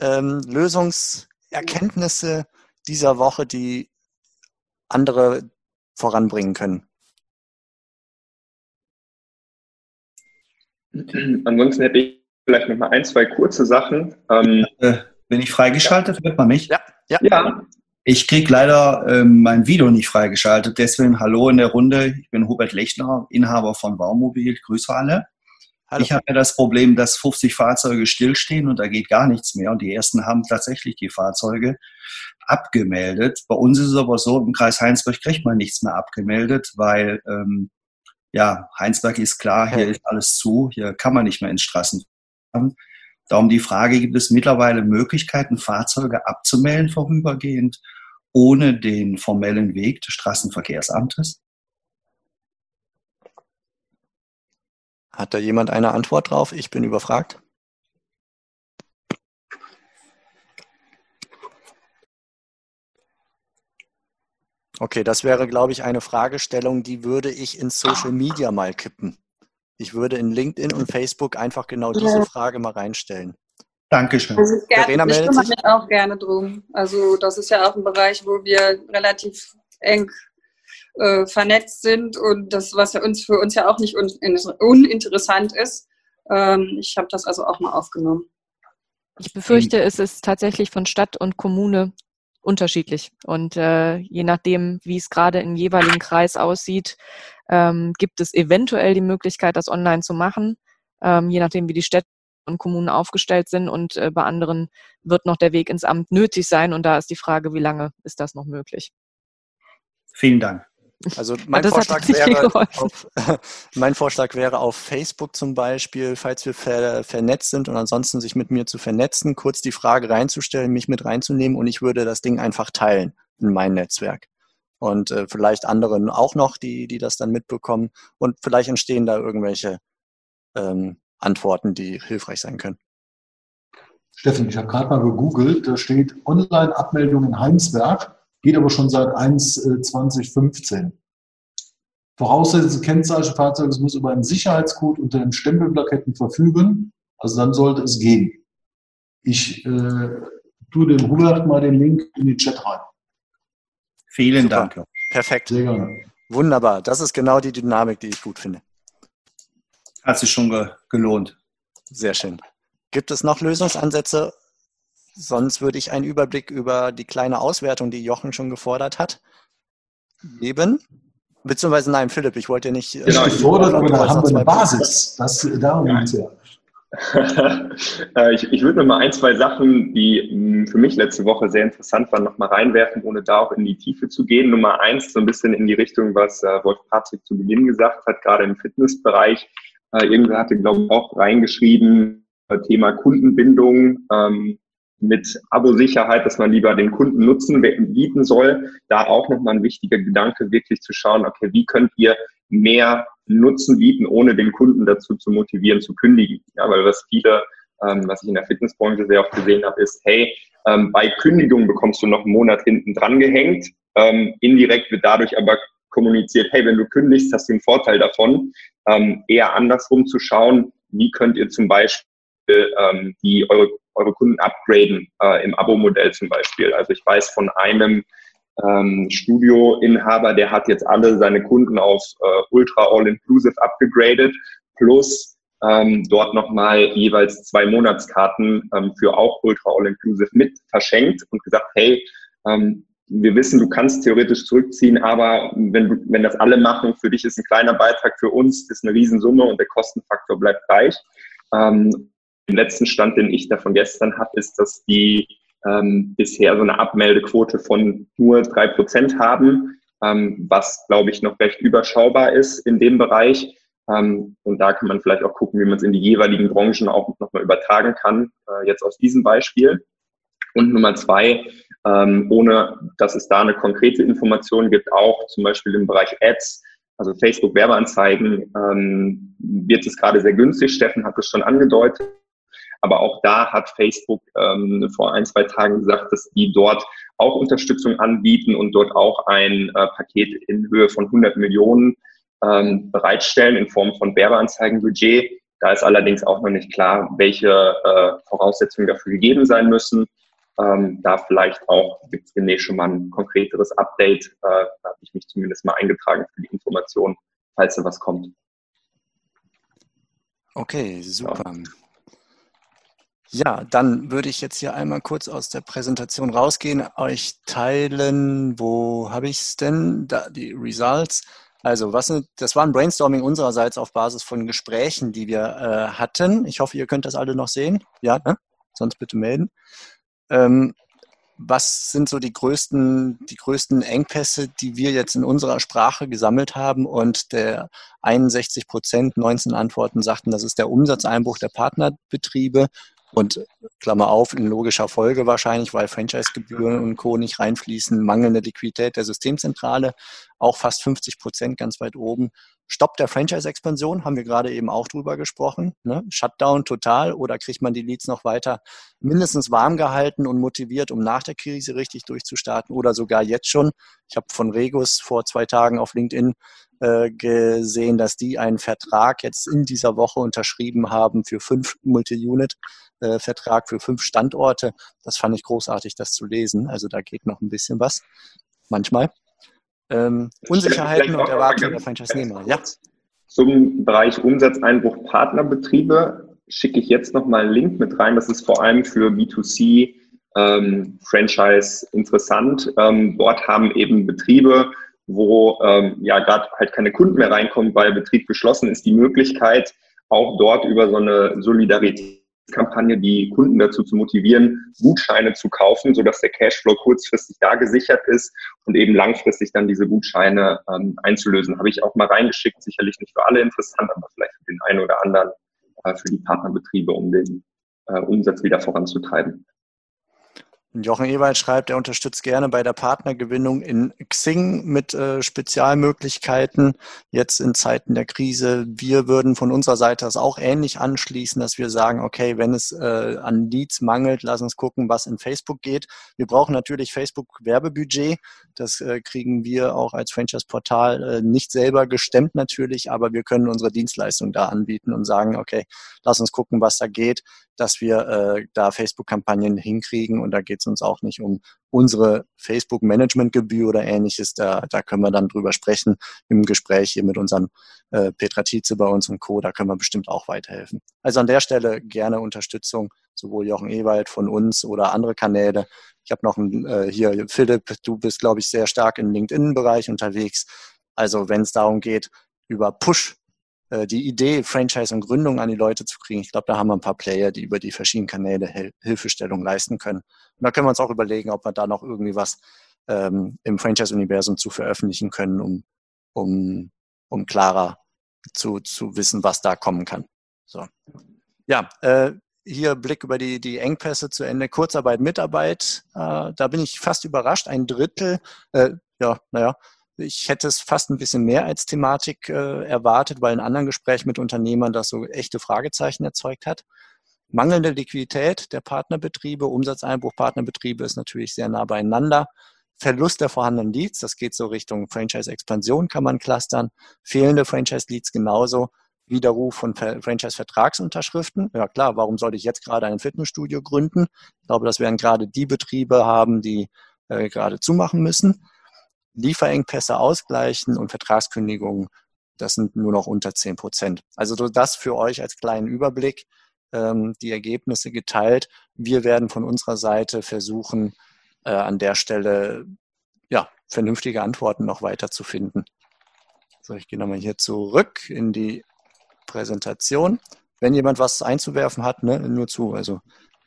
B: ähm, Lösungserkenntnisse dieser Woche, die andere voranbringen können? *clears throat*
C: Ansonsten hätte ich vielleicht noch mal ein, zwei kurze Sachen.
O: Ähm, äh, bin ich freigeschaltet? Ja. Hört man mich?
B: Ja.
O: ja. ja. Ich kriege leider ähm, mein Video nicht freigeschaltet. Deswegen hallo in der Runde. Ich bin Hubert Lechner, Inhaber von Baumobil. Grüße alle. Hallo. Ich habe ja das Problem, dass 50 Fahrzeuge stillstehen und da geht gar nichts mehr. Und die ersten haben tatsächlich die Fahrzeuge abgemeldet. Bei uns ist es aber so, im Kreis Heinsberg kriegt man nichts mehr abgemeldet, weil ähm, ja, Heinsberg ist klar, hier ist alles zu, hier kann man nicht mehr ins Straßen fahren. Darum die Frage, gibt es mittlerweile Möglichkeiten, Fahrzeuge abzumelden vorübergehend, ohne den formellen Weg des Straßenverkehrsamtes?
B: Hat da jemand eine Antwort drauf? Ich bin überfragt. Okay, das wäre, glaube ich, eine Fragestellung, die würde ich in Social Media mal kippen. Ich würde in LinkedIn und Facebook einfach genau diese ja. Frage mal reinstellen.
O: Dankeschön.
N: Also gerne, ich kümmere mich auch gerne drum. Also das ist ja auch ein Bereich, wo wir relativ eng äh, vernetzt sind und das, was ja uns für uns ja auch nicht un uninteressant ist. Ähm, ich habe das also auch mal aufgenommen.
P: Ich befürchte, es ist tatsächlich von Stadt und Kommune unterschiedlich. Und äh, je nachdem, wie es gerade im jeweiligen Kreis aussieht, ähm, gibt es eventuell die Möglichkeit, das online zu machen, ähm, je nachdem, wie die Städte und Kommunen aufgestellt sind. Und äh, bei anderen wird noch der Weg ins Amt nötig sein. Und da ist die Frage, wie lange ist das noch möglich?
O: Vielen Dank.
B: Also *laughs* mein, Vorschlag wäre, *laughs* auf, *laughs* mein Vorschlag wäre auf Facebook zum Beispiel, falls wir ver, vernetzt sind und ansonsten sich mit mir zu vernetzen, kurz die Frage reinzustellen, mich mit reinzunehmen und ich würde das Ding einfach teilen in mein Netzwerk. Und äh, vielleicht anderen auch noch, die, die das dann mitbekommen. Und vielleicht entstehen da irgendwelche ähm, Antworten, die hilfreich sein können.
E: Steffen, ich habe gerade mal gegoogelt, da steht Online-Abmeldung in Heinsberg, geht aber schon seit 1 2015. Voraussetzung Kennzeichen Fahrzeuges muss über einen Sicherheitscode unter den Stempelplaketten verfügen. Also dann sollte es gehen. Ich äh, tue dem Hubert mal den Link in den Chat rein.
B: Vielen Super. Dank. Perfekt. Sehr gerne. Wunderbar. Das ist genau die Dynamik, die ich gut finde.
O: Hat sich schon ge gelohnt.
B: Sehr schön. Gibt es noch Lösungsansätze? Sonst würde ich einen Überblick über die kleine Auswertung, die Jochen schon gefordert hat, geben. Beziehungsweise nein, Philipp, ich wollte nicht.
E: Äh, genau, gefordert, aber da haben wir eine Basis. Das, darum ja. geht ja. *laughs*
C: Äh, ich, ich würde noch mal ein, zwei Sachen, die mh, für mich letzte Woche sehr interessant waren, noch mal reinwerfen, ohne da auch in die Tiefe zu gehen. Nummer eins, so ein bisschen in die Richtung, was äh, Wolf Patrick zu Beginn gesagt hat, gerade im Fitnessbereich. Irgendwer hatte, glaube ich, auch reingeschrieben, Thema Kundenbindung ähm, mit Abo-Sicherheit, dass man lieber den Kunden Nutzen bieten soll. Da auch nochmal ein wichtiger Gedanke, wirklich zu schauen, okay, wie könnt ihr mehr Nutzen bieten, ohne den Kunden dazu zu motivieren, zu kündigen. Ja, weil was viele, ähm, was ich in der Fitnessbranche sehr oft gesehen habe, ist, hey, ähm, bei Kündigung bekommst du noch einen Monat hinten dran gehängt. Ähm, indirekt wird dadurch aber kommuniziert, hey, wenn du kündigst, hast du einen Vorteil davon. Ähm, eher andersrum zu schauen, wie könnt ihr zum Beispiel ähm, die eure, eure Kunden upgraden äh, im Abo-Modell zum Beispiel. Also ich weiß von einem ähm, Studioinhaber, der hat jetzt alle seine Kunden auf äh, Ultra All-Inclusive abgegradet, plus ähm, dort nochmal jeweils zwei Monatskarten ähm, für auch Ultra All-Inclusive mit verschenkt und gesagt, hey, ähm, wir wissen, du kannst theoretisch zurückziehen, aber wenn, wenn das alle machen, für dich ist ein kleiner Beitrag, für uns ist eine Riesensumme und der Kostenfaktor bleibt gleich. Ähm, den letzten Stand, den ich da von gestern habe, ist, dass die ähm, bisher so eine Abmeldequote von nur drei Prozent haben, ähm, was, glaube ich, noch recht überschaubar ist in dem Bereich. Ähm, und da kann man vielleicht auch gucken, wie man es in die jeweiligen Branchen auch nochmal übertragen kann, äh, jetzt aus diesem Beispiel. Und Nummer zwei, ähm, ohne dass es da eine konkrete Information gibt, auch zum Beispiel im Bereich Ads, also Facebook Werbeanzeigen, ähm, wird es gerade sehr günstig. Steffen hat es schon angedeutet. Aber auch da hat Facebook ähm, vor ein, zwei Tagen gesagt, dass die dort auch Unterstützung anbieten und dort auch ein äh, Paket in Höhe von 100 Millionen ähm, bereitstellen in Form von Werbeanzeigenbudget. Da ist allerdings auch noch nicht klar, welche äh, Voraussetzungen dafür gegeben sein müssen. Ähm, da vielleicht auch gibt es demnächst schon mal ein konkreteres Update. Äh, da habe ich mich zumindest mal eingetragen für die Information, falls da was kommt.
B: Okay, super. Ja. Ja, dann würde ich jetzt hier einmal kurz aus der Präsentation rausgehen, euch teilen, wo habe ich es denn? Da, die Results. Also, was sind, das war ein Brainstorming unsererseits auf Basis von Gesprächen, die wir äh, hatten. Ich hoffe, ihr könnt das alle noch sehen. Ja, ne? sonst bitte melden. Ähm, was sind so die größten, die größten Engpässe, die wir jetzt in unserer Sprache gesammelt haben? Und der 61 Prozent, 19 Antworten sagten, das ist der Umsatzeinbruch der Partnerbetriebe und Klammer auf, in logischer Folge wahrscheinlich, weil Franchise-Gebühren und Co. nicht reinfließen, mangelnde Liquidität der Systemzentrale, auch fast 50 Prozent ganz weit oben. Stopp der Franchise-Expansion, haben wir gerade eben auch drüber gesprochen. Ne? Shutdown total oder kriegt man die Leads noch weiter mindestens warm gehalten und motiviert, um nach der Krise richtig durchzustarten oder sogar jetzt schon. Ich habe von Regus vor zwei Tagen auf LinkedIn äh, gesehen, dass die einen Vertrag jetzt in dieser Woche unterschrieben haben für fünf Multi-Unit Vertrag für fünf Standorte. Das fand ich großartig, das zu lesen. Also da geht noch ein bisschen was, manchmal. Ähm, Unsicherheiten und Erwartungen der Franchise-Nehmer. Ja.
C: Zum Bereich Umsatzeinbruch Partnerbetriebe schicke ich jetzt nochmal einen Link mit rein. Das ist vor allem für B2C ähm, Franchise interessant. Ähm, dort haben eben Betriebe, wo ähm, ja gerade halt keine Kunden mehr reinkommen, weil Betrieb geschlossen ist, die Möglichkeit, auch dort über so eine Solidarität Kampagne, die Kunden dazu zu motivieren, Gutscheine zu kaufen, sodass der Cashflow kurzfristig da gesichert ist und eben langfristig dann diese Gutscheine ähm, einzulösen. Habe ich auch mal reingeschickt, sicherlich nicht für alle interessant, aber vielleicht für den einen oder anderen, äh, für die Partnerbetriebe, um den äh, Umsatz wieder voranzutreiben.
B: Jochen Ewald schreibt, er unterstützt gerne bei der Partnergewinnung in Xing mit äh, Spezialmöglichkeiten. Jetzt in Zeiten der Krise. Wir würden von unserer Seite das auch ähnlich anschließen, dass wir sagen, okay, wenn es äh, an Leads mangelt, lass uns gucken, was in Facebook geht. Wir brauchen natürlich Facebook-Werbebudget. Das äh, kriegen wir auch als Franchise-Portal äh, nicht selber gestemmt natürlich, aber wir können unsere Dienstleistung da anbieten und sagen, okay, lass uns gucken, was da geht dass wir äh, da Facebook-Kampagnen hinkriegen und da geht es uns auch nicht um unsere Facebook-Management-Gebühr oder ähnliches. Da, da können wir dann drüber sprechen im Gespräch hier mit unserem äh, Petra Tietze bei uns und Co. Da können wir bestimmt auch weiterhelfen. Also an der Stelle gerne Unterstützung, sowohl Jochen Ewald von uns oder andere Kanäle. Ich habe noch ein, äh, hier, Philipp, du bist, glaube ich, sehr stark im LinkedIn-Bereich unterwegs. Also wenn es darum geht, über Push äh, die Idee, Franchise und Gründung an die Leute zu kriegen. Ich glaube, da haben wir ein paar Player, die über die verschiedenen Kanäle Hil Hilfestellung leisten können. Und da können wir uns auch überlegen, ob wir da noch irgendwie was ähm, im Franchise-Universum zu veröffentlichen können, um, um, um klarer zu, zu wissen, was da kommen kann. So. Ja, äh, hier Blick über die, die Engpässe zu Ende. Kurzarbeit, Mitarbeit, äh, da bin ich fast überrascht. Ein Drittel, äh, ja, naja, ich hätte es fast ein bisschen mehr als Thematik äh, erwartet, weil in anderen Gesprächen mit Unternehmern das so echte Fragezeichen erzeugt hat. Mangelnde Liquidität der Partnerbetriebe, Umsatzeinbruch Partnerbetriebe ist natürlich sehr nah beieinander. Verlust der vorhandenen Leads, das geht so Richtung Franchise-Expansion, kann man clustern. Fehlende Franchise-Leads genauso. Widerruf von Franchise-Vertragsunterschriften. Ja klar, warum sollte ich jetzt gerade ein Fitnessstudio gründen? Ich glaube, das werden gerade die Betriebe haben, die äh, gerade zumachen müssen. Lieferengpässe ausgleichen und Vertragskündigungen, das sind nur noch unter 10 Prozent. Also das für euch als kleinen Überblick, ähm, die Ergebnisse geteilt. Wir werden von unserer Seite versuchen, äh, an der Stelle ja, vernünftige Antworten noch weiter zu finden. So, ich gehe nochmal hier zurück in die Präsentation. Wenn jemand was einzuwerfen hat, ne, nur zu. Also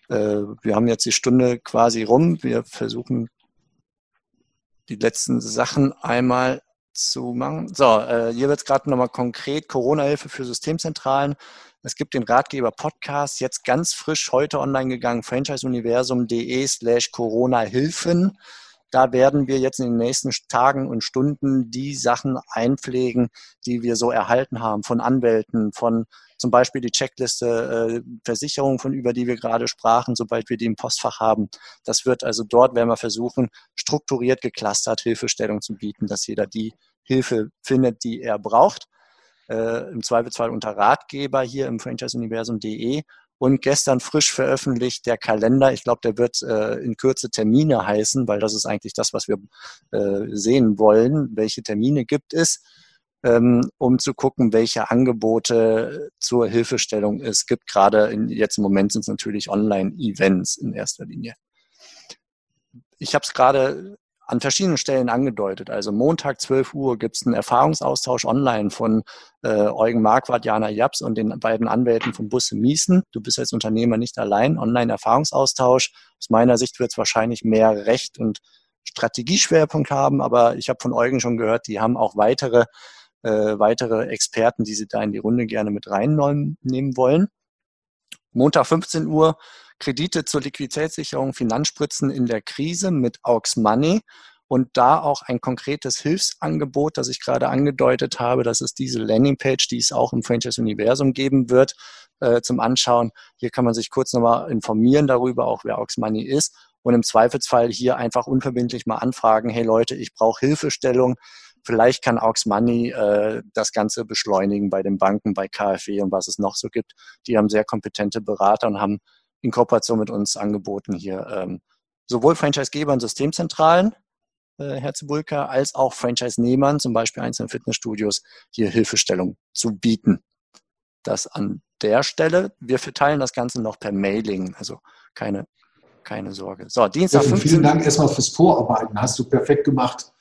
B: äh, wir haben jetzt die Stunde quasi rum. Wir versuchen die letzten Sachen einmal zu machen. So, äh, hier wird es gerade nochmal konkret Corona-Hilfe für Systemzentralen. Es gibt den Ratgeber Podcast, jetzt ganz frisch heute online gegangen, franchiseuniversum.de slash Corona-Hilfen. Da werden wir jetzt in den nächsten Tagen und Stunden die Sachen einpflegen, die wir so erhalten haben von Anwälten, von zum Beispiel die Checkliste äh, Versicherung, von über die wir gerade sprachen, sobald wir die im Postfach haben. Das wird also dort, werden wir versuchen, strukturiert geclustert Hilfestellung zu bieten, dass jeder die Hilfe findet, die er braucht. Äh, Im Zweifelsfall unter Ratgeber hier im franchiseuniversum.de und gestern frisch veröffentlicht der Kalender. Ich glaube, der wird äh, in Kürze Termine heißen, weil das ist eigentlich das, was wir äh, sehen wollen. Welche Termine gibt es? Ähm, um zu gucken, welche Angebote zur Hilfestellung es gibt. Gerade in, jetzt im Moment sind es natürlich Online-Events in erster Linie. Ich habe es gerade an verschiedenen Stellen angedeutet. Also Montag 12 Uhr gibt es einen Erfahrungsaustausch online von äh, Eugen Marquardt, Jana Japs und den beiden Anwälten von Busse Miesen. Du bist als Unternehmer nicht allein. Online-Erfahrungsaustausch. Aus meiner Sicht wird es wahrscheinlich mehr Recht und Strategieschwerpunkt haben, aber ich habe von Eugen schon gehört, die haben auch weitere äh, weitere Experten, die Sie da in die Runde gerne mit reinnehmen wollen. Montag 15 Uhr Kredite zur Liquiditätssicherung, Finanzspritzen in der Krise mit Aux Money und da auch ein konkretes Hilfsangebot, das ich gerade angedeutet habe. Das ist diese Landingpage, die es auch im Franchise Universum geben wird äh, zum Anschauen. Hier kann man sich kurz nochmal informieren darüber, auch wer Aux Money ist und im Zweifelsfall hier einfach unverbindlich mal anfragen, hey Leute, ich brauche Hilfestellung. Vielleicht kann Aux Money äh, das Ganze beschleunigen bei den Banken, bei KfW und was es noch so gibt. Die haben sehr kompetente Berater und haben in Kooperation mit uns angeboten, hier ähm, sowohl Franchisegebern, Systemzentralen, äh, Herr Zibulka, als auch Franchise-Nehmern, zum Beispiel einzelne Fitnessstudios, hier Hilfestellung zu bieten. Das an der Stelle. Wir verteilen das Ganze noch per Mailing, also keine, keine Sorge.
E: So, Dienstag 15. Vielen Dank erstmal fürs Vorarbeiten. Hast du perfekt gemacht.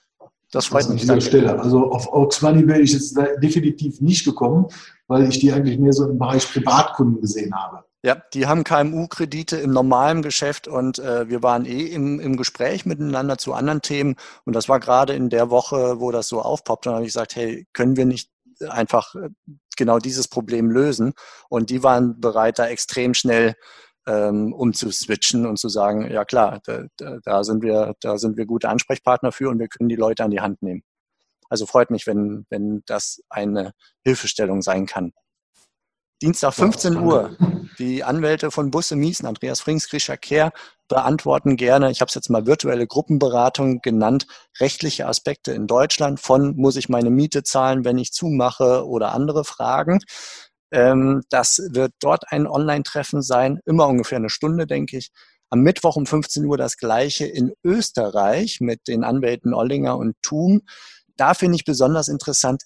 B: Das freut mich.
E: An dieser Stelle. Also auf Ox Money wäre ich jetzt definitiv nicht gekommen, weil ich die eigentlich mehr so im Bereich Privatkunden gesehen habe.
B: Ja, die haben KMU-Kredite im normalen Geschäft und äh, wir waren eh im, im Gespräch miteinander zu anderen Themen und das war gerade in der Woche, wo das so aufpoppt und dann habe ich gesagt, hey, können wir nicht einfach äh, genau dieses Problem lösen? Und die waren bereit, da extrem schnell ähm, umzuswitchen und zu sagen, ja klar, da, da, sind wir, da sind wir gute Ansprechpartner für und wir können die Leute an die Hand nehmen. Also freut mich, wenn, wenn das eine Hilfestellung sein kann. Dienstag 15 Uhr. Die Anwälte von Busse Miesen, Andreas Frings, Grisha Kehr, beantworten gerne, ich habe es jetzt mal virtuelle Gruppenberatung genannt, rechtliche Aspekte in Deutschland von muss ich meine Miete zahlen, wenn ich zumache oder andere Fragen. Ähm, das wird dort ein Online-Treffen sein, immer ungefähr eine Stunde, denke ich. Am Mittwoch um 15 Uhr das gleiche in Österreich mit den Anwälten Ollinger und Thum. Da finde ich besonders interessant,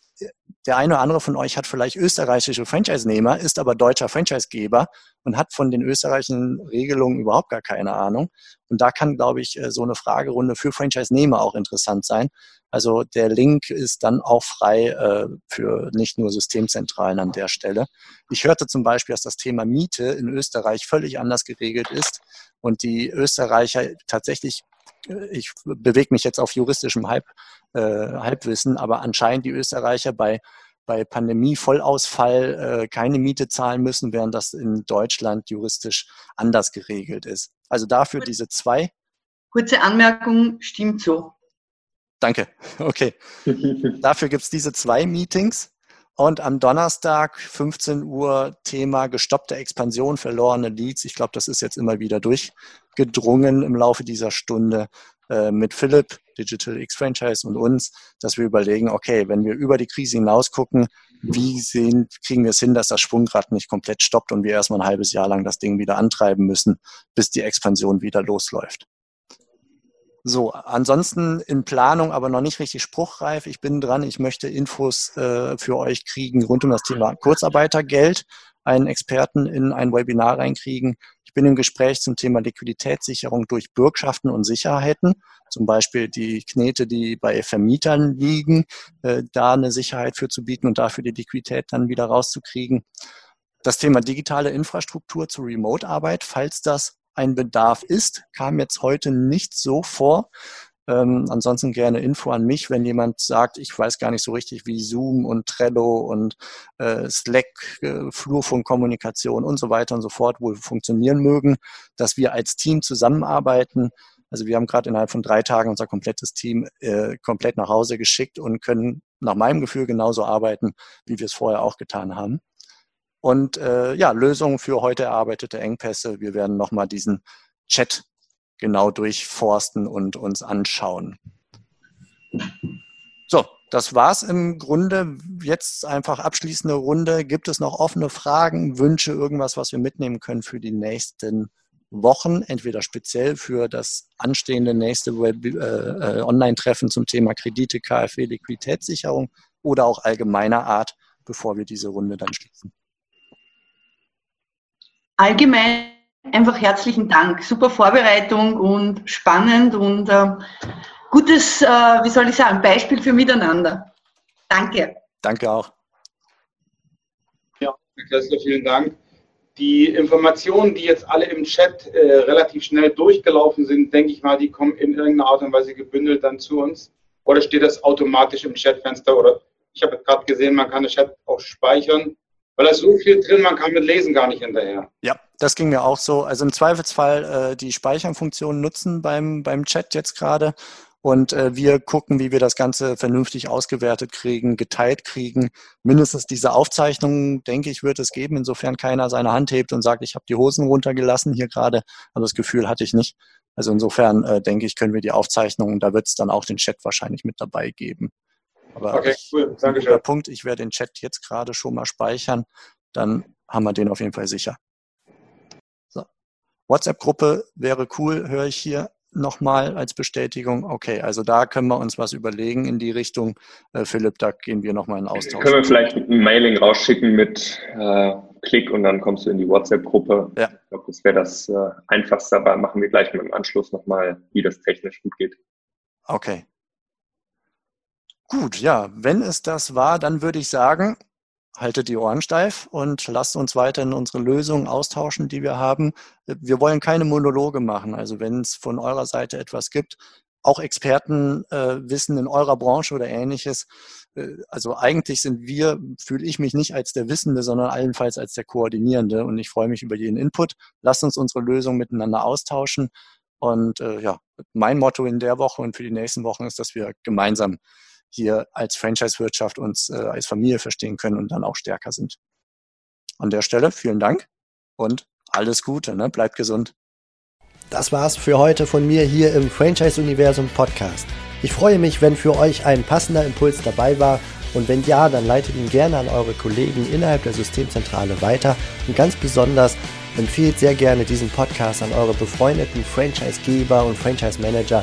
B: der eine oder andere von euch hat vielleicht österreichische Franchise-Nehmer, ist aber deutscher Franchise-Geber und hat von den österreichischen Regelungen überhaupt gar keine Ahnung. Und da kann, glaube ich, äh, so eine Fragerunde für Franchise-Nehmer auch interessant sein. Also der Link ist dann auch frei äh, für nicht nur Systemzentralen an der Stelle. Ich hörte zum Beispiel, dass das Thema Miete in Österreich völlig anders geregelt ist und die Österreicher tatsächlich ich bewege mich jetzt auf juristischem Halb, äh, Halbwissen, aber anscheinend die Österreicher bei, bei Pandemie-Vollausfall äh, keine Miete zahlen müssen, während das in Deutschland juristisch anders geregelt ist. Also dafür diese zwei.
K: Kurze Anmerkung, stimmt so.
B: Danke. Okay. *laughs* dafür gibt es diese zwei Meetings. Und am Donnerstag, 15 Uhr, Thema gestoppte Expansion, verlorene Leads. Ich glaube, das ist jetzt immer wieder durchgedrungen im Laufe dieser Stunde äh, mit Philipp, Digital X Franchise und uns, dass wir überlegen, okay, wenn wir über die Krise hinaus gucken, wie sehen, kriegen wir es hin, dass das Schwungrad nicht komplett stoppt und wir erstmal ein halbes Jahr lang das Ding wieder antreiben müssen, bis die Expansion wieder losläuft. So, ansonsten in Planung, aber noch nicht richtig spruchreif. Ich bin dran, ich möchte Infos äh, für euch kriegen rund um das Thema Kurzarbeitergeld, einen Experten in ein Webinar reinkriegen. Ich bin im Gespräch zum Thema Liquiditätssicherung durch Bürgschaften und Sicherheiten, zum Beispiel die Knete, die bei Vermietern liegen, äh, da eine Sicherheit für zu bieten und dafür die Liquidität dann wieder rauszukriegen. Das Thema digitale Infrastruktur zur Remote-Arbeit, falls das ein Bedarf ist, kam jetzt heute nicht so vor. Ähm, ansonsten gerne Info an mich, wenn jemand sagt, ich weiß gar nicht so richtig, wie Zoom und Trello und äh, Slack, äh, Flurfunkkommunikation und so weiter und so fort wohl funktionieren mögen, dass wir als Team zusammenarbeiten. Also wir haben gerade innerhalb von drei Tagen unser komplettes Team äh, komplett nach Hause geschickt und können nach meinem Gefühl genauso arbeiten, wie wir es vorher auch getan haben. Und äh, ja, Lösungen für heute erarbeitete Engpässe. Wir werden nochmal diesen Chat genau durchforsten und uns anschauen. So, das war's im Grunde. Jetzt einfach abschließende Runde. Gibt es noch offene Fragen, Wünsche, irgendwas, was wir mitnehmen können für die nächsten Wochen? Entweder speziell für das anstehende nächste äh, äh, Online-Treffen zum Thema Kredite, KfW, Liquiditätssicherung oder auch allgemeiner Art, bevor wir diese Runde dann schließen
K: allgemein einfach herzlichen Dank. Super Vorbereitung und spannend und äh, gutes, äh, wie soll ich sagen, Beispiel für Miteinander. Danke.
B: Danke auch.
J: Ja, Herr Kessler, vielen Dank. Die Informationen, die jetzt alle im Chat äh, relativ schnell durchgelaufen sind, denke ich mal, die kommen in irgendeiner Art und Weise gebündelt dann zu uns. Oder steht das automatisch im Chatfenster? Oder ich habe gerade gesehen, man kann den Chat auch speichern weil da ist so viel drin, man kann mit Lesen gar nicht hinterher.
B: Ja, das ging mir auch so. Also im Zweifelsfall äh, die Speicherfunktion nutzen beim, beim Chat jetzt gerade. Und äh, wir gucken, wie wir das Ganze vernünftig ausgewertet kriegen, geteilt kriegen. Mindestens diese Aufzeichnungen, denke ich, wird es geben, insofern keiner seine Hand hebt und sagt, ich habe die Hosen runtergelassen hier gerade. Aber das Gefühl hatte ich nicht. Also insofern äh, denke ich, können wir die Aufzeichnungen, da wird es dann auch den Chat wahrscheinlich mit dabei geben. Aber okay, cool. Danke schön. Punkt, ich werde den Chat jetzt gerade schon mal speichern. Dann haben wir den auf jeden Fall sicher. So. WhatsApp-Gruppe wäre cool, höre ich hier nochmal als Bestätigung. Okay, also da können wir uns was überlegen in die Richtung. Äh, Philipp, da gehen wir nochmal in Austausch.
C: Können wir vielleicht ein Mailing rausschicken mit äh, Klick und dann kommst du in die WhatsApp-Gruppe. Ja. Ich glaube, das wäre das äh, Einfachste, aber machen wir gleich mit dem Anschluss nochmal, wie das technisch gut geht.
B: Okay, Gut, ja, wenn es das war, dann würde ich sagen, haltet die Ohren steif und lasst uns weiterhin unsere Lösungen austauschen, die wir haben. Wir wollen keine Monologe machen. Also wenn es von eurer Seite etwas gibt, auch Experten äh, wissen in eurer Branche oder ähnliches. Äh, also eigentlich sind wir, fühle ich mich nicht als der Wissende, sondern allenfalls als der Koordinierende. Und ich freue mich über jeden Input. Lasst uns unsere Lösungen miteinander austauschen. Und äh, ja, mein Motto in der Woche und für die nächsten Wochen ist, dass wir gemeinsam hier als Franchise-Wirtschaft uns äh, als Familie verstehen können und dann auch stärker sind. An der Stelle vielen Dank und alles Gute, ne? bleibt gesund.
A: Das war's für heute von mir hier im Franchise-Universum Podcast. Ich freue mich, wenn für euch ein passender Impuls dabei war und wenn ja, dann leitet ihn gerne an eure Kollegen innerhalb der Systemzentrale weiter und ganz besonders empfehlt sehr gerne diesen Podcast an eure befreundeten Franchise-Geber und Franchise-Manager,